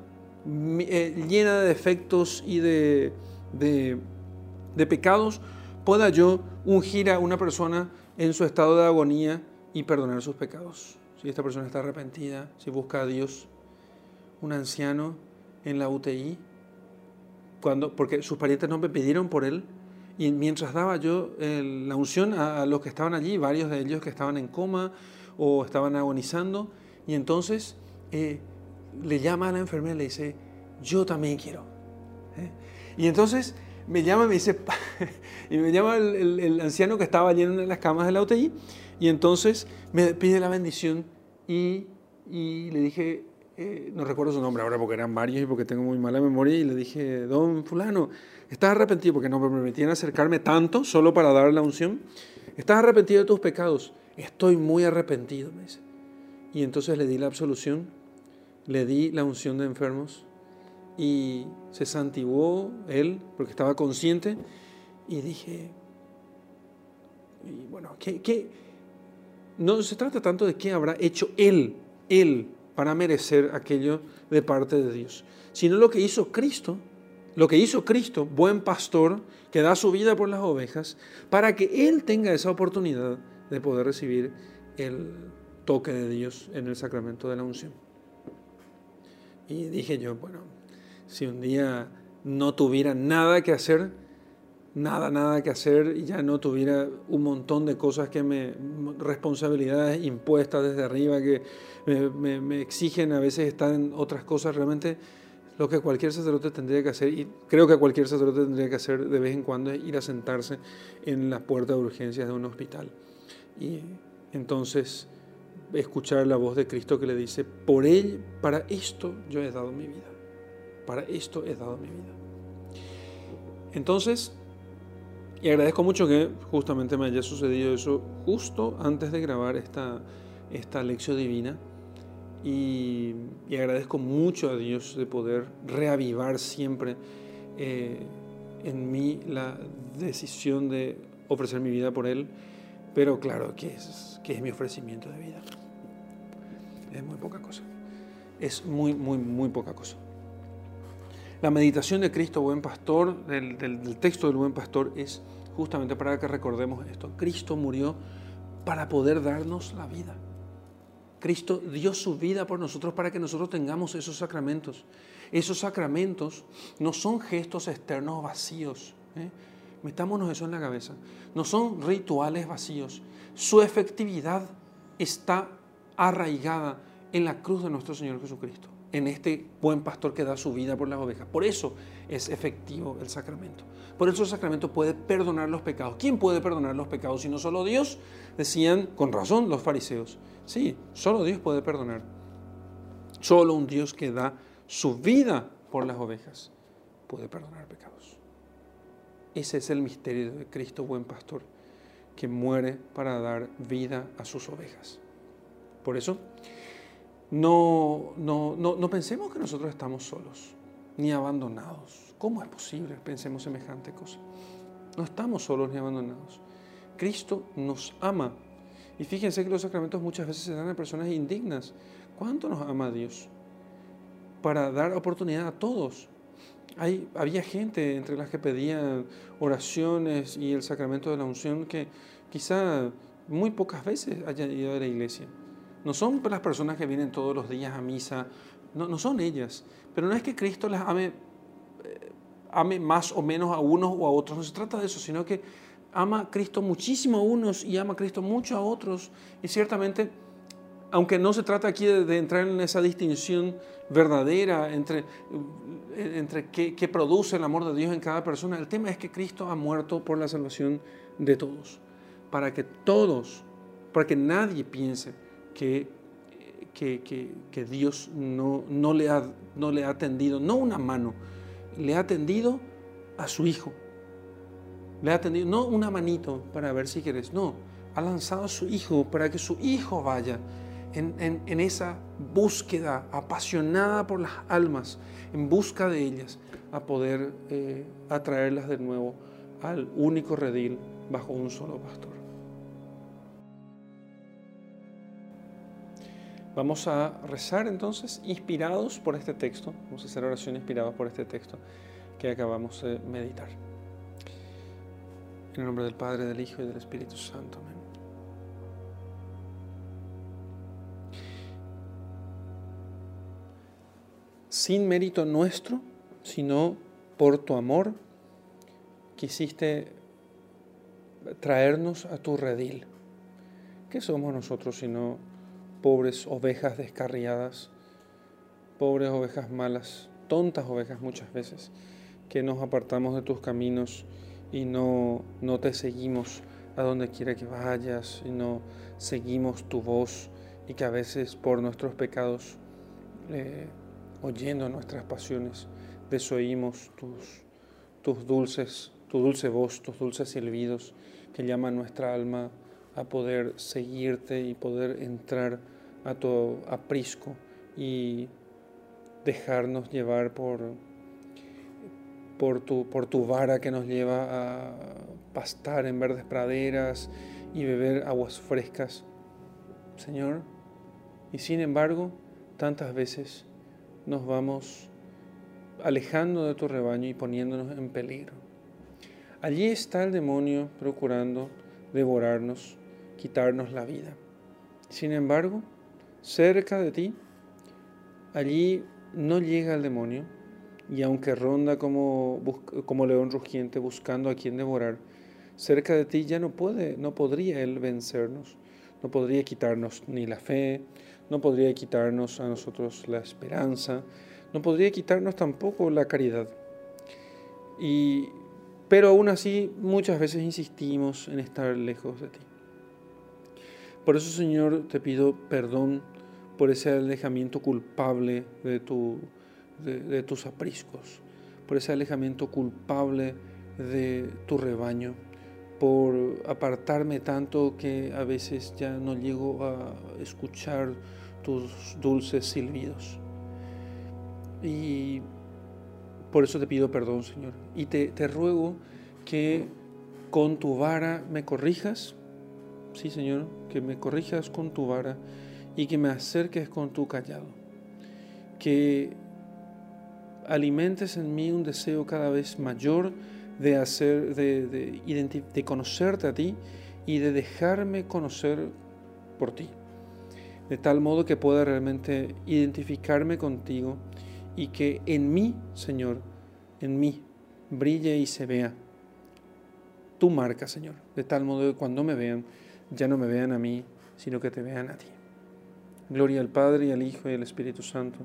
eh, llena de defectos y de, de pecados, pueda yo ungir a una persona en su estado de agonía y perdonar sus pecados. Si esta persona está arrepentida, si busca a Dios, un anciano en la UTI, cuando, porque sus parientes no me pidieron por él, y mientras daba yo la unción a, los que estaban allí, varios de ellos que estaban en coma o estaban agonizando, y entonces eh, le llama a la enfermera y le dice, yo también quiero. ¿eh? Y entonces me llama y me dice, y me llama el, el, anciano que estaba allí en las camas de la UTI, y entonces me pide la bendición y, le dije, eh, no recuerdo su nombre ahora porque eran varios y porque tengo muy mala memoria, y le dije, don fulano, ¿estás arrepentido? Porque no me permitían acercarme tanto solo para dar la unción. ¿Estás arrepentido de tus pecados? Estoy muy arrepentido, me dice. Y entonces le di la absolución, le di la unción de enfermos y se santiguó él porque estaba consciente y dije, y bueno, ¿qué, qué, no se trata tanto de qué habrá hecho Él, Él, para merecer aquello de parte de Dios, sino lo que hizo Cristo, lo que hizo Cristo, buen pastor, que da su vida por las ovejas, para que Él tenga esa oportunidad de poder recibir el toque de Dios en el sacramento de la unción. Y dije yo, bueno, si un día no tuviera nada que hacer, nada, nada que hacer y ya no tuviera un montón de cosas que me, responsabilidades impuestas desde arriba que me, exigen a veces estar en otras cosas, realmente lo que cualquier sacerdote tendría que hacer, y creo que cualquier sacerdote tendría que hacer de vez en cuando, es ir a sentarse en la puerta de urgencias de un hospital. Y entonces escuchar la voz de Cristo que le dice, por él, para esto yo he dado mi vida. Para esto he dado mi vida. Entonces, y agradezco mucho que justamente me haya sucedido eso justo antes de grabar esta, esta lección divina. Y, agradezco mucho a Dios de poder reavivar siempre eh, en mí la decisión de ofrecer mi vida por Él. Pero claro, que es, que es mi ofrecimiento de vida? Es muy poca cosa. Es muy, muy, muy poca cosa. La meditación de Cristo, buen pastor, del, texto del buen pastor, es justamente para que recordemos esto. Cristo murió para poder darnos la vida. Cristo dio su vida por nosotros para que nosotros tengamos esos sacramentos. Esos sacramentos no son gestos externos vacíos. ¿eh? Metámonos eso en la cabeza. No son rituales vacíos. Su efectividad está arraigada en la cruz de nuestro Señor Jesucristo en este buen pastor que da su vida por las ovejas. Por eso es efectivo el sacramento. Por eso el sacramento puede perdonar los pecados. ¿Quién puede perdonar los pecados si no solo Dios? Decían con razón los fariseos. Sí, solo Dios puede perdonar. Solo un Dios que da su vida por las ovejas puede perdonar pecados. Ese es el misterio de Cristo buen pastor, que muere para dar vida a sus ovejas. Por eso, no, no, no, pensemos que nosotros estamos solos ni abandonados. ¿Cómo es posible? Pensemos semejante cosa. No estamos solos ni abandonados. Cristo nos ama. Y fíjense que los sacramentos muchas veces se dan a personas indignas. ¿Cuánto nos ama Dios? Para dar oportunidad a todos. Hay, había gente entre las que pedían oraciones y el sacramento de la unción que quizá muy pocas veces hayan ido a la iglesia. No son las personas que vienen todos los días a misa, no, no son ellas. Pero no es que Cristo las ame, eh, ame más o menos a unos o a otros, no se trata de eso, sino que ama a Cristo muchísimo a unos y ama a Cristo mucho a otros. Y ciertamente, aunque no se trata aquí de, entrar en esa distinción verdadera entre, eh, entre qué, qué produce el amor de Dios en cada persona, el tema es que Cristo ha muerto por la salvación de todos, para que todos, para que nadie piense que, que, Dios no, no, le ha, no le ha tendido, no una mano, le ha tendido a su hijo. Le ha tendido, no una manito para ver si quieres, no, ha lanzado a su hijo para que su hijo vaya en, en, esa búsqueda apasionada por las almas, en busca de ellas, a poder eh, atraerlas de nuevo al único redil bajo un solo pastor. Vamos a rezar entonces inspirados por este texto, vamos a hacer oración inspirados por este texto que acabamos de meditar. En el nombre del Padre, del Hijo y del Espíritu Santo. Amén. Sin mérito nuestro, sino por tu amor, quisiste traernos a tu redil. ¿Qué somos nosotros sino pobres ovejas descarriadas, pobres ovejas malas, tontas ovejas muchas veces, que nos apartamos de tus caminos y no, no te seguimos a donde quiera que vayas y no seguimos tu voz y que a veces por nuestros pecados, eh, oyendo nuestras pasiones, desoímos tus, tus dulces, tu dulce voz, tus dulces silbidos que llaman nuestra alma a poder seguirte y poder entrar a tu aprisco y dejarnos llevar por, por, tu, por tu vara que nos lleva a pastar en verdes praderas y beber aguas frescas, Señor. Y sin embargo, tantas veces nos vamos alejando de tu rebaño y poniéndonos en peligro. Allí está el demonio procurando devorarnos quitarnos la vida. Sin embargo, cerca de ti, allí no llega el demonio, y aunque ronda como, león rugiente buscando a quien devorar, cerca de ti ya no puede, no podría él vencernos, no podría quitarnos ni la fe, no podría quitarnos a nosotros la esperanza, no podría quitarnos tampoco la caridad. Y, pero aún así muchas veces insistimos en estar lejos de ti. Por eso, Señor, te pido perdón por ese alejamiento culpable de, tu, de, tus apriscos, por ese alejamiento culpable de tu rebaño, por apartarme tanto que a veces ya no llego a escuchar tus dulces silbidos. Y por eso te pido perdón, Señor. Y te, te ruego que con tu vara me corrijas. Sí, Señor, que me corrijas con tu vara y que me acerques con tu callado. Que alimentes en mí un deseo cada vez mayor de, hacer, de, de, conocerte a ti y de dejarme conocer por ti. De tal modo que pueda realmente identificarme contigo y que en mí, Señor, en mí, brille y se vea tu marca, Señor. De tal modo que cuando me vean, ya no me vean a mí, sino que te vean a ti. Gloria al Padre y al Hijo y al Espíritu Santo,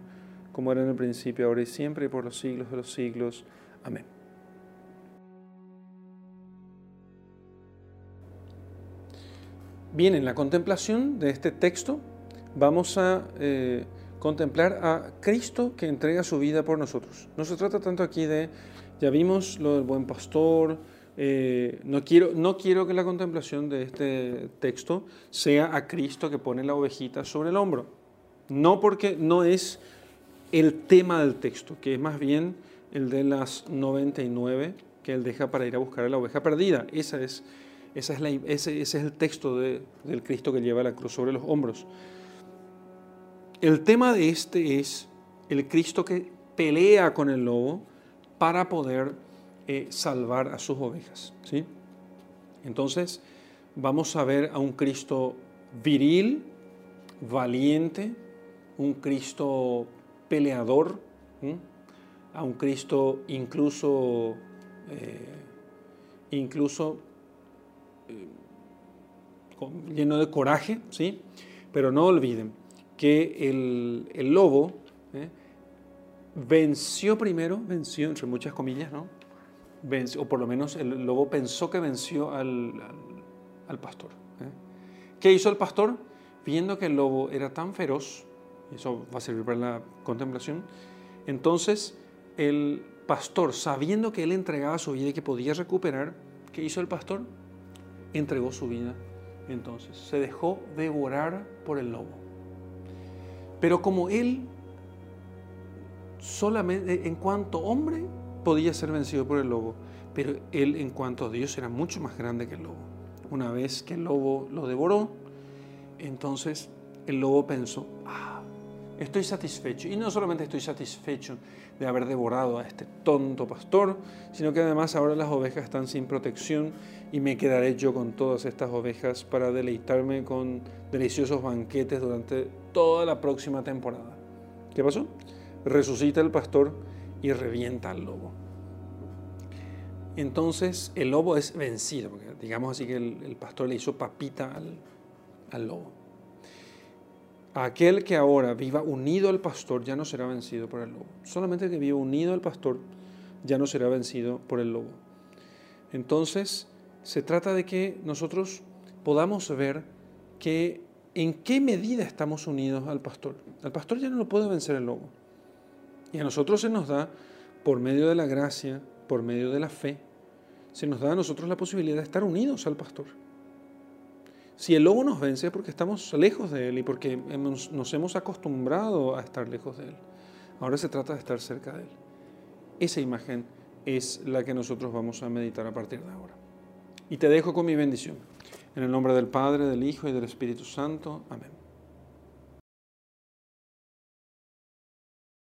como era en el principio, ahora y siempre, y por los siglos de los siglos. Amén. Bien, en la contemplación de este texto vamos a eh, contemplar a Cristo que entrega su vida por nosotros. No se trata tanto aquí de, ya vimos lo del buen pastor, eh, no, quiero, no quiero que la contemplación de este texto sea a Cristo que pone la ovejita sobre el hombro. No porque no es el tema del texto, que es más bien el de las 99 que él deja para ir a buscar a la oveja perdida. Esa es, esa es la, ese, ese, es el texto de, del Cristo que lleva la cruz sobre los hombros. El tema de este es el Cristo que pelea con el lobo para poder eh, salvar a sus ovejas. ¿sí? Entonces, vamos a ver a un Cristo viril, valiente, un Cristo peleador, a un Cristo incluso, eh, incluso eh, lleno de coraje, ¿sí? Pero no olviden que el, el lobo venció primero, venció entre muchas comillas, ¿no? O por lo menos el lobo pensó que venció al, pastor. ¿eh? ¿Qué hizo el pastor? Viendo que el lobo era tan feroz, eso va a servir para la contemplación, entonces el pastor, sabiendo que él entregaba su vida y que podía recuperar, ¿qué hizo el pastor? Entregó su vida. Entonces se dejó devorar por el lobo. Pero como él solamente en cuanto hombre podía ser vencido por el lobo, pero él en cuanto a Dios era mucho más grande que el lobo. Una vez que el lobo lo devoró, entonces el lobo pensó, ah, estoy satisfecho. Y no solamente estoy satisfecho de haber devorado a este tonto pastor, sino que además ahora las ovejas están sin protección y me quedaré yo con todas estas ovejas para deleitarme con deliciosos banquetes durante toda la próxima temporada. ¿Qué pasó? Resucita el pastor y revienta al lobo. Entonces el lobo es vencido, digamos así que el, pastor le hizo papita al, al lobo. Aquel que ahora viva unido al pastor ya no será vencido por el lobo. Solamente el que viva unido al pastor ya no será vencido por el lobo. Entonces se trata de que nosotros podamos ver que en qué medida estamos unidos al pastor. Al pastor ya no lo puede vencer el lobo. Y a nosotros se nos da, por medio de la gracia, por medio de la fe, se nos da a nosotros la posibilidad de estar unidos al pastor. Si el lobo nos vence es porque estamos lejos de él y porque nos hemos acostumbrado a estar lejos de él. Ahora se trata de estar cerca de él. Esa imagen es la que nosotros vamos a meditar a partir de ahora. Y te dejo con mi bendición. En el nombre del Padre, del Hijo y del Espíritu Santo. Amén.